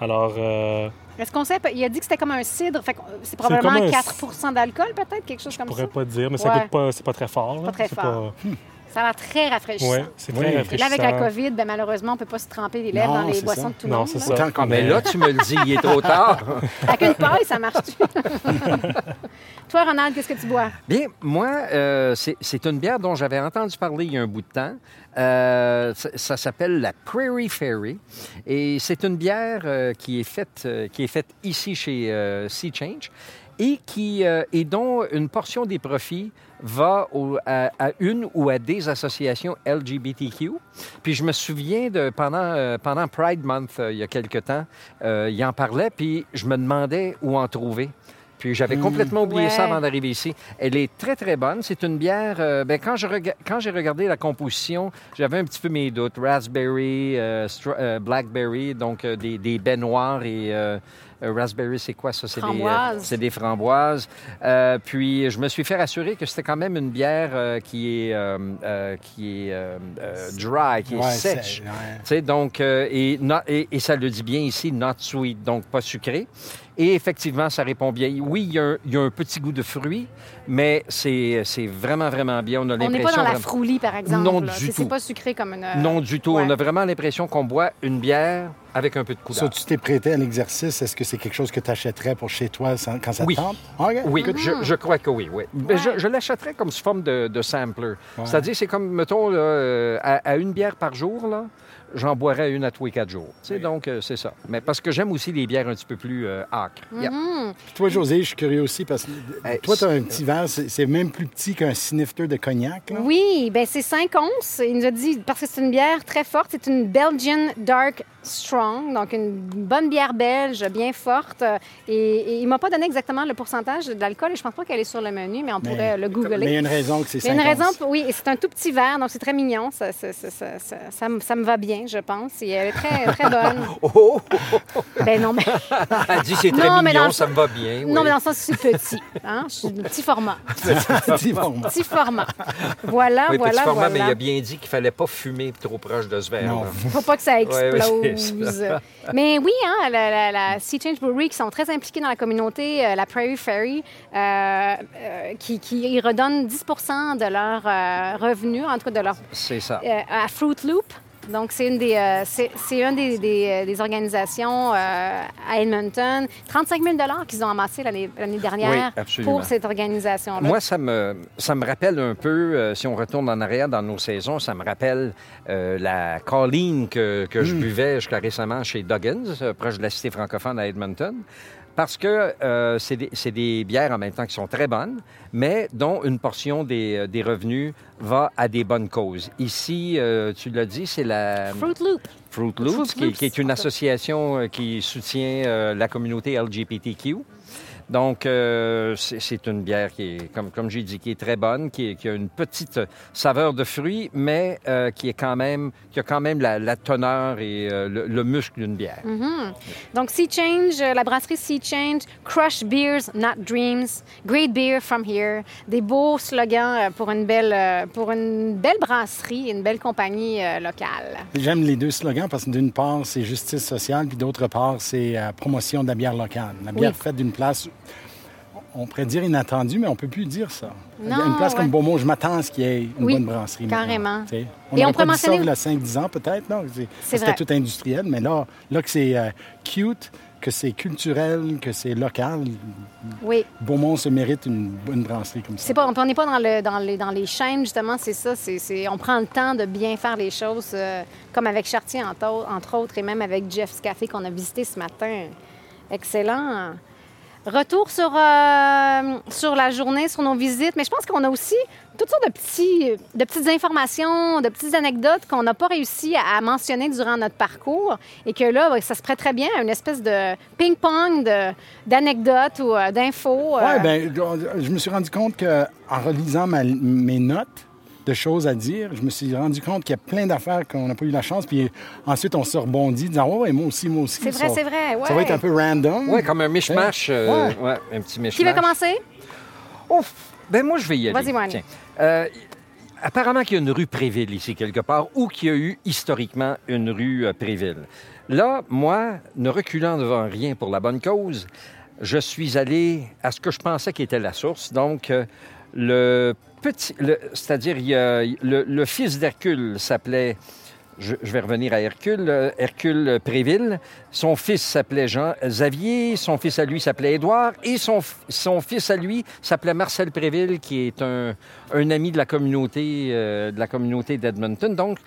Alors, euh, est-ce qu'on sait, il a dit que c'était comme un cidre, c'est probablement 4% d'alcool peut-être, quelque chose comme ça? Je pourrais pas dire, mais ça goûte pas, c'est pas très fort. Pas très fort. Hmm. Ça a l'air très rafraîchissant. Oui, c'est très Oui. Et rafraîchissant. là, avec la COVID, ben, malheureusement, on ne peut pas se tremper les lèvres Non, dans les c'est boissons ça. de tout le Non, monde. c'est là. ça. Autant mais est- là, tu me le dis, il est trop tard. Avec une paille, ça marche-tu? Toi, Ronald, qu'est-ce que tu bois? Bien, moi, euh, c'est c'est une bière dont j'avais entendu parler il y a un bout de temps. Euh, ça s'appelle la Prairie Fairy. Et c'est une bière euh, qui, est faite, euh, qui est faite ici chez Sea Change et, qui, et dont une portion des profits va à, une ou à des associations LGBTQ. Puis je me souviens de pendant, pendant Pride Month, il y a quelque temps, il en parlait, puis je me demandais où en trouver. Puis j'avais complètement oublié Ouais. ça avant d'arriver ici. Elle est très, très bonne. C'est une bière... euh, ben, quand, je rega- quand j'ai regardé la composition, j'avais un petit peu mes doutes. Raspberry, euh, stra- euh, blackberry, donc euh, des, des baies noires et... euh, euh, raspberry, c'est quoi ça? C'est des, euh, Framboises. c'est des framboises. Euh, puis je me suis fait rassurer que c'était quand même une bière euh, qui est, euh, euh, qui est euh, euh, dry, qui est sèche. ouais. Tu sais, donc, euh, et, not- et, et ça le dit bien ici, not sweet, donc pas sucré. Et effectivement, ça répond bien. Oui, il y a un, il y a un petit goût de fruits, mais c'est vraiment, vraiment bien. On a On n'est pas l'impression... dans la froulie, par exemple. Non, là. du tout. C'est pas sucré comme une... euh, Non, du tout. ouais. On a vraiment l'impression qu'on boit une bière avec un peu de Ça, couleur. tu t'es prêté à l'exercice. Est-ce que c'est quelque chose que tu achèterais pour chez toi sans- quand ça Oui. te tente? OK. Oui, je, je crois que oui. oui. Mais Ouais. Je, je l'achèterais comme sous forme de, de sampler. C'est-à-dire, c'est comme, mettons, là, euh, à, à une bière par jour, là, j'en boirais une à tous les quatre jours. Donc, euh, c'est ça. Mais parce que j'aime aussi les bières un petit peu plus euh, Mhm. Puis toi, José, je suis curieux aussi parce que Hey, toi, tu as un petit verre, c'est même plus petit qu'un snifter de cognac. Là. Oui, ben c'est 5 onces. Il nous a dit, parce que c'est une bière très forte, c'est une Belgian Dark Strong, donc une bonne bière belge, bien forte. Et, et il m'a pas donné exactement le pourcentage d'alcool et je pense pas qu'elle est sur le menu, mais on pourrait le Mais il y a googler. une raison que c'est Il y a une 50. raison, oui, et c'est un tout petit verre, donc c'est très mignon. Ça, ça, ça, ça, ça, ça me- ça me va bien, je pense. Et elle est très, très bonne. Oh! ben non, mais, Elle dit c'est très Non, mais mignon, dans le- ça me va bien. non, oui. mais dans le sens que c'est petit. Hein? Je suis petit format. Petit format. Petit format. Voilà, Oui, voilà, petit format, voilà. mais il a bien dit qu'il fallait pas fumer trop proche de ce verre. Non. Faut pas que ça explose. ouais, c'est Mais oui, hein, la, la, la Sea Change Brewery, qui sont très impliqués dans la communauté, euh, la Prairie Ferry, euh, euh, qui, qui y redonnent 10% de leurs euh, revenus, en tout cas de leur, C'est ça. euh, à Fruit Loop. Donc, c'est une des, euh, c'est, c'est une des, des, euh, des organisations euh, à Edmonton. 35 000 qu'ils ont amassé l'année, l'année dernière Oui, pour cette organisation-là. Moi, ça me, ça me rappelle un peu, euh, si on retourne en arrière dans nos saisons, ça me rappelle euh, la Colleen que, que je buvais jusqu'à récemment chez Duggins, euh, proche de la cité francophone à Edmonton. Parce que euh, c'est des, bières en même temps qui sont très bonnes, mais dont une portion des, euh, des revenus va à des bonnes causes. Ici, euh, tu l'as dit, c'est la Fruit Loop. Fruit Loops, Fruit qui, Loops, qui est une association qui soutient euh, la communauté LGBTQ. Donc, euh, c'est une bière qui est, comme, comme j'ai dit, qui est très bonne, qui, est- qui a une petite saveur de fruits, mais euh, qui est quand même, qui a quand même la, la teneur et euh, le, le muscle d'une bière. Mhm. Donc, Sea Change, la brasserie Sea Change, Crush Beers, Not Dreams, Great Beer from Here. Des beaux slogans pour une belle, pour une belle brasserie, une belle compagnie locale. J'aime les deux slogans parce que d'une part, c'est justice sociale, puis d'autre part, c'est promotion de la bière locale. La bière Oui. faite d'une place, on pourrait dire inattendue, mais on peut plus dire ça. Non, une place ouais. comme Beaumont, je m'attends à ce qu'il y ait une Oui, bonne brasserie. carrément. On n'aurait pourrait pas dit ça il y a 5-10 ans, peut-être. non? C'était tout industriel, mais là, là que c'est euh, cute, que c'est culturel, que c'est local, Oui. Beaumont se mérite une bonne brasserie comme ça. Pas, on n'est pas dans, le, dans, les, dans les chaînes, justement, c'est ça. C'est, on prend le temps de bien faire les choses, euh, comme avec Chartier, entre, entre autres, et même avec Jeff's Café qu'on a visité ce matin. Excellent. Retour sur, euh, sur la journée, sur nos visites, mais je pense qu'on a aussi toutes sortes de, petits, de petites informations, de petites anecdotes qu'on n'a pas réussi à, mentionner durant notre parcours et que là, ça se prête très bien à une espèce de ping-pong d'anecdotes ou euh, d'infos. euh. Oui, ben, je- je me suis rendu compte que en relisant ma- mes notes de choses à dire, je me suis rendu compte qu'il y a plein d'affaires qu'on n'a pas eu la chance. Puis ensuite, on se rebondit, disant Oh, ouais, moi aussi, moi aussi. C'est vrai, c'est vrai, Ça va être un peu random. Oui, comme un mishmash. euh, Ouais. ouais, un petit mishmash. Qui veut commencer? Ouf! Ben moi, je vais y aller. Vas-y. Tiens. Euh, apparemment qu'il y a une rue Préville ici quelque part, ou qu'il y a eu historiquement une rue euh, Préville. Là, moi, ne reculant devant rien pour la bonne cause, je suis allé à ce que je pensais qui était la source. Donc, euh, Le petit, c'est-à-dire le, le, fils d'Hercule s'appelait je, vais revenir à Hercule, euh, Hercule Préville. Son fils s'appelait Jean Xavier, son fils à lui s'appelait Édouard, et son, son fils à lui s'appelait Marcel Préville, qui est un, un ami de la communauté, euh, de la communauté d'Edmonton. Donc,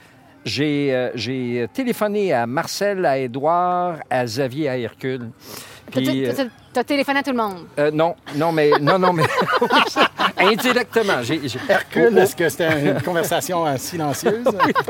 j'ai, euh, j'ai téléphoné à Marcel, à Édouard, à Xavier, à Hercule. Puis, as téléphoné à tout le monde? Euh, non, non, mais non, non, mais indirectement. Hercule, oh, oh. est-ce que c'était une conversation euh, silencieuse?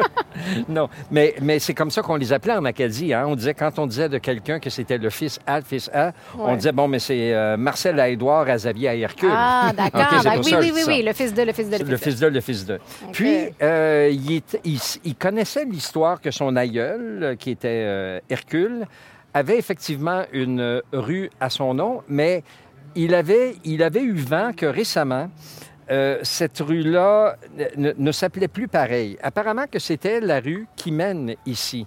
non, mais, mais c'est comme ça qu'on les appelait en Acadie. Hein? On disait, quand on disait de quelqu'un que c'était le fils A, le fils A, on disait, bon, mais c'est euh, Marcel à Édouard, à Xavier à Hercule. Ah, d'accord. Ben oui, oui, oui, oui, le fils de, le fils de, le fils de. Le fils de, Puis, il, il, il, connaissait l'histoire que son aïeul, qui était Hercule, avait effectivement une rue à son nom, mais il avait, il avait eu vent que récemment, euh, cette rue-là ne, s'appelait plus pareil. Apparemment que c'était la rue qui mène ici.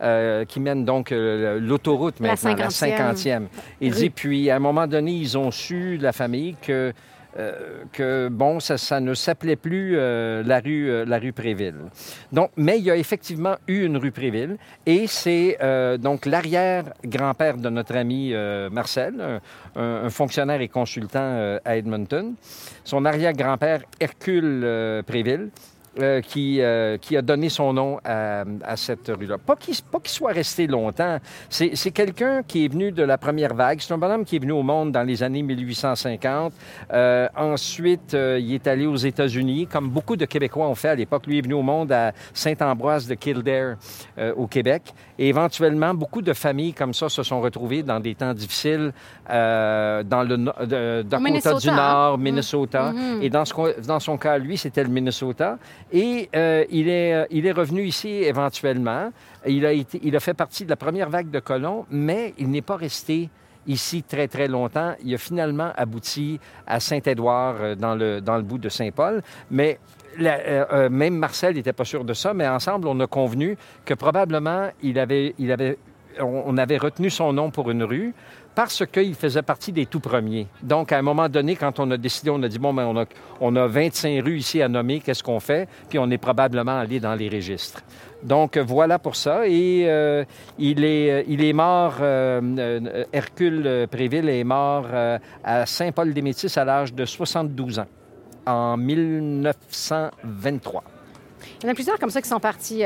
Euh, qui mène donc euh, l'autoroute maintenant, la 50e. Il dit, puis à un moment donné, ils ont su, la famille, que euh, que, bon, ça, ne s'appelait plus euh, la, rue, euh, la rue Préville. Donc, mais il y a effectivement eu une rue Préville et c'est donc l'arrière-grand-père de notre ami Marcel, un, fonctionnaire et consultant à Edmonton. Son arrière-grand-père, Hercule Préville, euh, qui, euh, qui, a donné son nom à, à cette rue-là. Pas qu'il soit resté longtemps. C'est quelqu'un qui est venu de la première vague. C'est un bonhomme qui est venu au monde dans les années 1850. Euh, ensuite, euh, il est allé aux États-Unis, comme beaucoup de Québécois ont fait à l'époque. Lui est venu au monde à Saint-Ambroise de Kildare, au Québec. Et éventuellement, beaucoup de familles comme ça se sont retrouvées dans des temps difficiles dans le Dakota du Nord, Minnesota. Mm-hmm. Et dans, ce, dans son cas, lui, c'était le Minnesota. Et euh, il, est, euh, il est revenu ici éventuellement. Il a, été, il a fait partie de la première vague de colons, mais il n'est pas resté ici très, très longtemps. Il a finalement abouti à Saint-Édouard, euh, dans le, dans le bout de Saint-Paul. Mais même Marcel n'était pas sûr de ça, mais ensemble, on a convenu que probablement il avait, on avait retenu son nom pour une rue parce qu'il faisait partie des tout premiers. Donc, à un moment donné, quand on a décidé, on a dit, bon, mais on a, on a 25 rues ici à nommer, qu'est-ce qu'on fait? Puis on est probablement allé dans les registres. Donc, voilà pour ça. Et euh, il, est, il est mort, euh, euh, Hercule Préville est mort à Saint-Paul-des-Métis à l'âge de 72 ans, en 1923. Il y en a plusieurs comme ça qui sont partis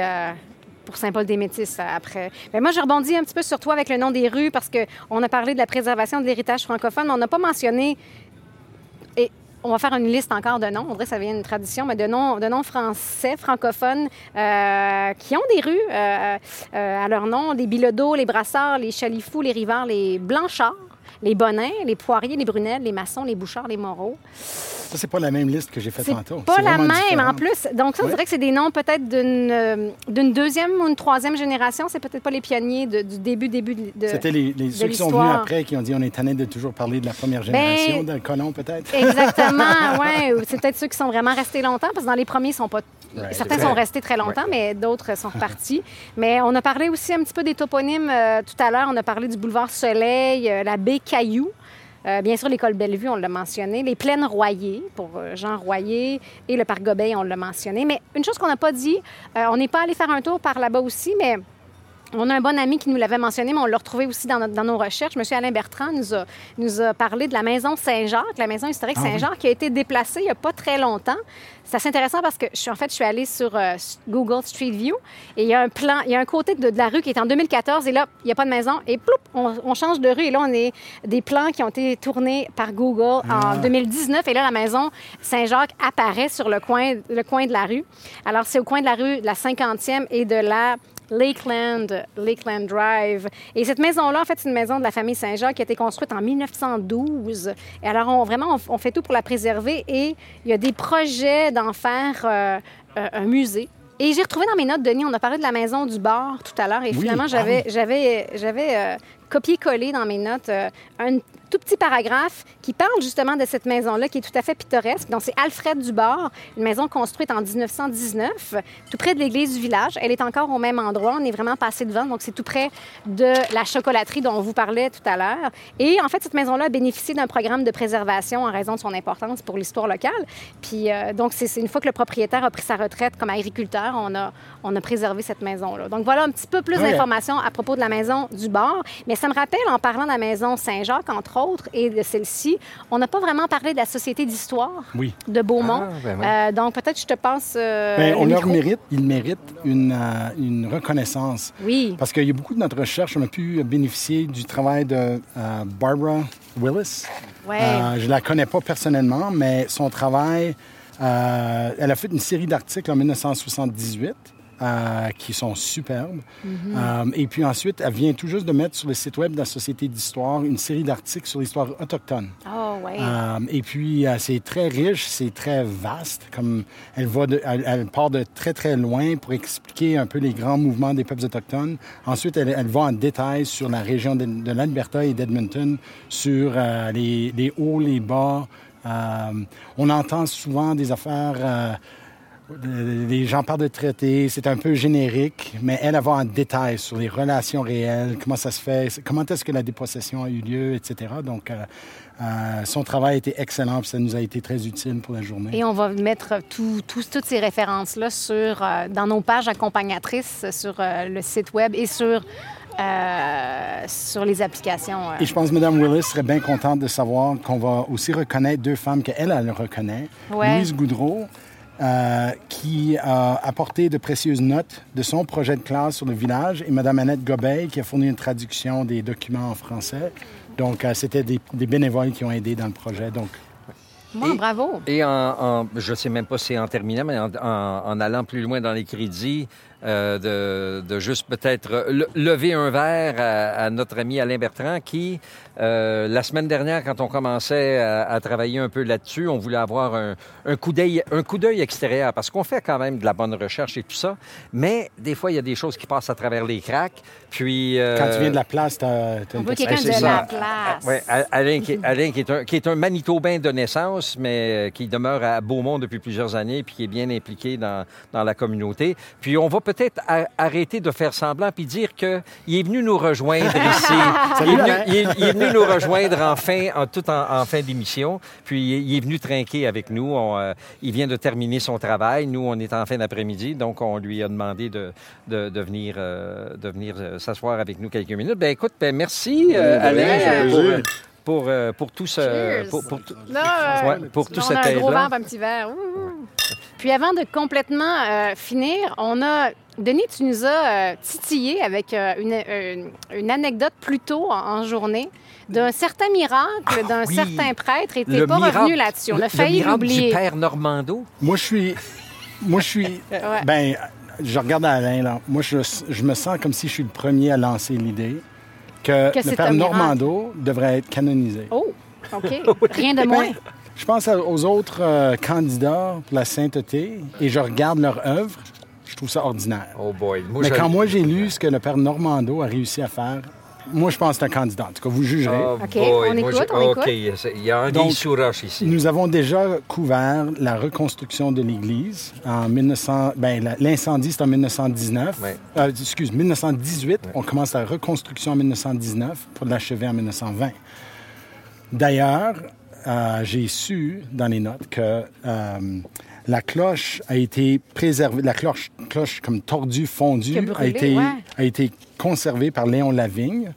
pour Saint-Paul-des-Métis après. Mais moi, je rebondis un petit peu sur toi avec le nom des rues parce qu'on a parlé de la préservation de l'héritage francophone, mais on n'a pas mentionné. Et on va faire une liste encore de noms. On dirait que ça devient une tradition, mais de noms, de noms français, francophones, euh, qui ont des rues euh, euh, à leur nom. Les Bilodeau, les Brassards, les Chalifous, les Rivards, les Blanchards, les Bonins, les Poiriers, les Brunelles, les Maçons, les Bouchards, les Moreaux. Ça, c'est pas la même liste que j'ai faite tantôt. Pas la même, en plus. Donc, ça, on dirait que c'est des noms peut-être d'une, euh, deuxième ou une troisième génération. C'est peut-être pas les pionniers du début, début de C'était les, ceux qui sont venus après qui ont dit on est tanné de toujours parler de la première ben, génération, d'un colon peut-être. Exactement, oui. C'est peut-être ceux qui sont vraiment restés longtemps, parce que dans les premiers, sont pas... certains sont restés très longtemps, mais d'autres sont repartis. mais on a parlé aussi un petit peu des toponymes euh, tout à l'heure. On a parlé du boulevard Soleil, euh, la baie Caillou. Euh, bien sûr, l'école Bellevue, on l'a mentionné. Les plaines Royer, pour euh, Jean Royer, et le parc Gobeil, on l'a mentionné. Mais une chose qu'on n'a pas dit, euh, on n'est pas allé faire un tour par là-bas aussi, mais on a un bon ami qui nous l'avait mentionné, mais on l'a retrouvé aussi dans, nos recherches. Monsieur Alain Bertrand nous a, nous a parlé de la maison Saint-Jacques, la maison historique ah Saint-Jacques, qui a été déplacée il n'y a pas très longtemps. C'est assez intéressant parce que je suis en fait je suis allée sur euh, Google Street View et il y a un plan, il y a un côté de, la rue qui est en 2014 et là il n'y a pas de maison et ploup, on, change de rue et là on est des plans qui ont été tournés par Google en 2019 ah. et là la maison Saint-Jacques apparaît sur le coin le coin de la rue. Alors c'est au coin de la rue de la 50e et de la Lakeland, Lakeland Drive. Et cette maison-là, en fait, c'est une maison de la famille Saint-Jacques qui a été construite en 1912. Et alors, on, vraiment, on, fait tout pour la préserver et il y a des projets d'en faire euh, euh, un musée. Et j'ai retrouvé dans mes notes, Denis, on a parlé de la maison du bar tout à l'heure et finalement, ah j'avais, j'avais, j'avais euh, copié-collé dans mes notes un tout petit paragraphe qui parle justement de cette maison-là qui est tout à fait pittoresque. Donc, c'est Alfred Dubord, une maison construite en 1919, tout près de l'église du village. Elle est encore au même endroit. On est vraiment passé devant. Donc, c'est tout près de la chocolaterie dont on vous parlait tout à l'heure. Et en fait, cette maison-là a bénéficié d'un programme de préservation en raison de son importance pour l'histoire locale. Puis, euh, donc, c'est une fois que le propriétaire a pris sa retraite comme agriculteur, on a, on a préservé cette maison-là. Donc, voilà un petit peu plus d'informations à propos de la maison du bord. Mais ça me rappelle, en parlant de la maison Saint-Jacques, entre autres, et de celle-ci, on n'a pas vraiment parlé de la Société d'histoire de Beaumont. Ah, ben euh, donc, peut-être je te passe. Euh, ben, on leur mérite, ils méritent une, euh, une reconnaissance. Oui. Parce qu'il y a beaucoup de notre recherche, on a pu bénéficier du travail de Barbara Willis. Ouais. je la connais pas personnellement, mais son travail, elle a fait une série d'articles en 1978 euh, qui sont superbes. Mhm. Euh, et puis ensuite, elle vient tout juste de mettre sur le site web de la Société d'histoire une série d'articles sur l'histoire autochtone. Oh, ouais. Euh, et puis, c'est très riche, c'est très vaste. Comme elle, va elle, part de très, très loin pour expliquer un peu les grands mouvements des peuples autochtones. Ensuite, elle, elle va en détail sur la région de, de l'Alberta et d'Edmonton, sur les, les, hauts, les bas. on entend souvent des affaires les gens parlent de traités, c'est un peu générique, mais elle, va en détail sur les relations réelles, comment ça se fait, comment est-ce que la dépossession a eu lieu, etc. Donc, euh, euh, son travail a été excellent, puis ça nous a été très utile pour la journée. Et on va mettre toutes ces références-là sur, euh, dans nos pages accompagnatrices sur le site web et sur sur les applications. Et je pense que Mme Willis serait bien contente de savoir qu'on va aussi reconnaître deux femmes qu'elle, elle reconnaît. Louise Goudreau, euh, qui a apporté de précieuses notes de son projet de classe sur le village, et Mme Annette Gobeil, qui a fourni une traduction des documents en français. Donc, euh, c'était des, bénévoles qui ont aidé dans le projet. Donc, bravo. Et en, je ne sais même pas si c'est en terminant, mais en, allant plus loin dans les crédits, euh, de, juste peut-être lever un verre à, notre ami Alain Bertrand qui, euh, la semaine dernière, quand on commençait à, travailler un peu là-dessus, on voulait avoir un, coup d'œil, un coup d'œil extérieur parce qu'on fait quand même de la bonne recherche et tout ça, mais des fois il y a des choses qui passent à travers les cracks. Puis euh, quand tu viens de la place, t'as, as on veut quelqu'un de la place. Ouais, Alain, qui, Alain qui, est un, qui est un Manitobain de naissance, mais qui demeure à Beaumont depuis plusieurs années, puis qui est bien impliqué dans, dans la communauté. Puis on va peut-être arrêter de faire semblant puis dire qu'il est venu nous rejoindre ici. il, est venu, nous rejoindre en fin, en, tout en, fin d'émission. Puis il est venu trinquer avec nous. Euh, il vient de terminer son travail. Nous, on est en fin d'après-midi, donc on lui a demandé de, de, venir, euh, de venir euh, s'asseoir avec nous quelques minutes. Ben écoute, ben merci Alain pour, pour, tout ce pour, pour, pour tout cet aide-là. un petit verre. Puis avant de complètement euh, finir, on a Denis, tu nous as euh, titillé avec euh, une, une, anecdote plus tôt en, journée d'un certain miracle, ah d'un certain prêtre, et tu n'es pas revenu là-dessus. On a failli l'oublier. du père Normando. Moi, je suis... Moi, je suis... Ben, je regarde Alain, là. Moi, je, je, me sens comme si je suis le premier à lancer l'idée que, le père Normando devrait être canonisé. Oh, OK. Rien de moins. Je pense aux autres euh, candidats pour la sainteté et je regarde leur œuvre. Je trouve ça ordinaire. Oh boy. Mais quand moi j'ai lu ce que le père Normando a réussi à faire, moi, je pense que c'est un candidat. En tout cas, vous jugerez. Oh OK, on écoute, on OK, il y a un Donc, ici. Nous avons déjà couvert la reconstruction de l'Église en 1900... Ben, l'incendie, c'est en 1919. Euh, excuse, 1918. On commence la reconstruction en 1919 pour l'achever en 1920. D'ailleurs, euh, j'ai su dans les notes que euh, la cloche a été préservée, la cloche, cloche comme tordue, fondue, a, été, a été conservée par Léon Lavigne.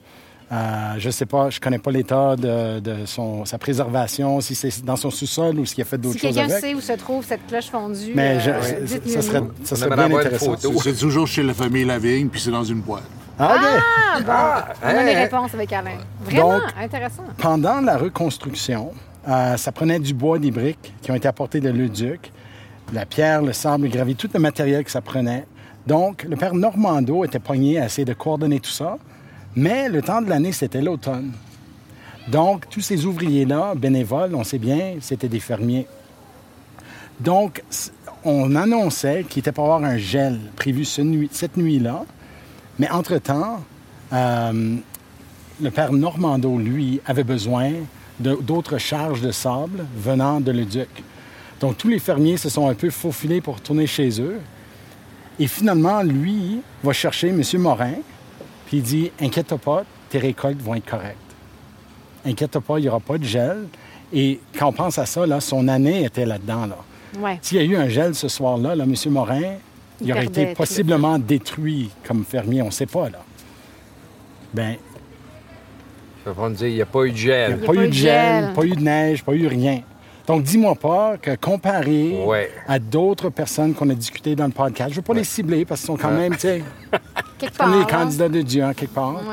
Euh, je ne sais pas, je connais pas l'état de, son, sa préservation, si c'est dans son sous-sol ou s'il a fait d'autres choses avec. Si quelqu'un sait où se trouve cette cloche fondue, Mais ça serait, ça serait bien intéressant. C'est toujours chez la famille Lavigne, puis c'est dans une boîte. Ah, ah bon. Ah, on a les réponses avec Alain. Vraiment intéressant. Pendant la reconstruction, euh, ça prenait du bois, des briques qui ont été apportées de Leduc, la pierre, le sable, le gravier, tout le matériel que ça prenait. Donc, le père Normando était pogné à essayer de coordonner tout ça, mais le temps de l'année, c'était l'automne. Donc, tous ces ouvriers-là, bénévoles, on sait bien, c'était des fermiers. Donc, on annonçait qu'il était pour avoir un gel prévu cette nuit-là, mais entre-temps, euh, le père Normando, lui, avait besoin d'autres charges de sable venant de Leduc. Donc, tous les fermiers se sont un peu faufilés pour retourner chez eux. Et finalement, lui va chercher M. Morin, puis il dit Inquiète pas, tes récoltes vont être correctes. Inquiète pas, il n'y aura pas de gel. Et quand on pense à ça, là, son année était là-dedans. Là. S'il y a eu un gel ce soir-là, là, M. Morin, il, aurait été possiblement détruit comme fermier, on ne sait pas. Là. Ben, ça va dire, il n'y a pas eu de gel. Il n'y a, pas, eu de gel, pas eu de neige, pas eu rien. Donc, dis-moi pas que comparé à d'autres personnes qu'on a discutées dans le podcast, je ne veux pas les cibler parce qu'ils sont quand même, tu sais, comme les candidats de Dieu, en quelque part.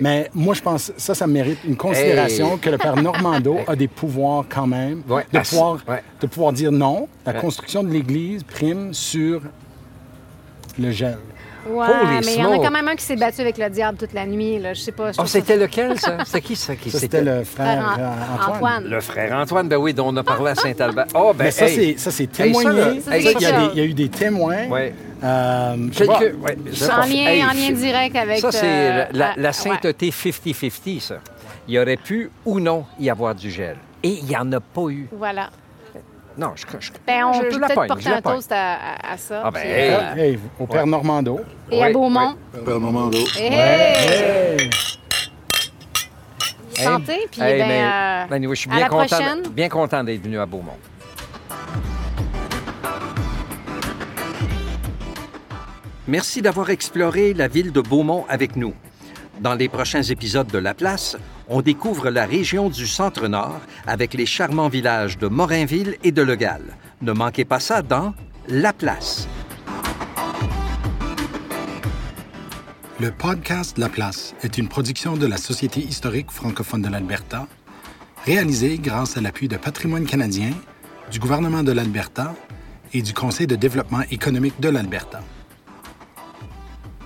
Mais moi, je pense ça, ça mérite une considération que le père Normando a des pouvoirs quand même de, pouvoir, de pouvoir dire non. La construction de l'Église prime sur le gel. Ouais, mais il y en a quand même un qui s'est battu avec le diable toute la nuit. Là. Je sais pas. oh, c'était lequel, ça? C'était qui, ça? Qui, c'était le frère, euh, Antoine. Le frère Antoine, ben oui, dont on a parlé à Saint-Albert. Oh, ben, mais ça, c'est, ça, c'est témoigné. il, y a il, y a eu des témoins. Oui. Euh, ouais, en, lien, en lien direct avec... Ça, c'est euh, la, la, sainteté 50-50, ça. Il y aurait pu ou non y avoir du gel. Et il n'y en a pas eu. Voilà. Non, je, je, ben, on je, peut je peut-être porter un toast à, à, ça. Ah ben, puis, hey, au Père ouais. Normando. Et à Beaumont. Oui. Père Normando. Hey. Hey. Santé, puis ben, mais, euh, ben, je suis à bien la content, prochaine. bien content d'être venu à Beaumont. Merci d'avoir exploré la ville de Beaumont avec nous. Dans les prochains épisodes de La Place, on découvre la région du Centre-Nord avec les charmants villages de Morinville et de Legal. Ne manquez pas ça dans La Place. Le podcast La Place est une production de la Société historique francophone de l'Alberta, réalisée grâce à l'appui de Patrimoine canadien, du gouvernement de l'Alberta et du Conseil de développement économique de l'Alberta.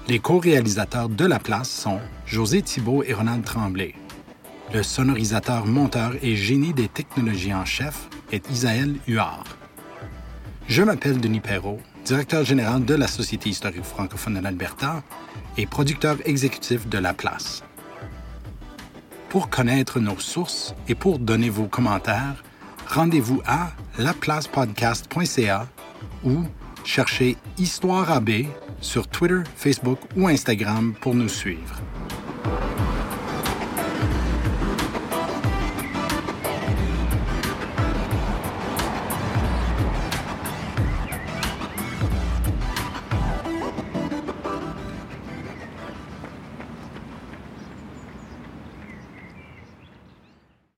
Les co-réalisateurs de La Place sont José Thibault et Ronald Tremblay. Le sonorisateur, monteur et génie des technologies en chef est Isaël Huard. Je m'appelle Denis Perrault, directeur général de la Société historique francophone de l'Alberta et producteur exécutif de La Place. Pour connaître nos sources et pour donner vos commentaires, rendez-vous à laplacepodcast.ca ou cherchez Histoire AB sur Twitter, Facebook ou Instagram pour nous suivre.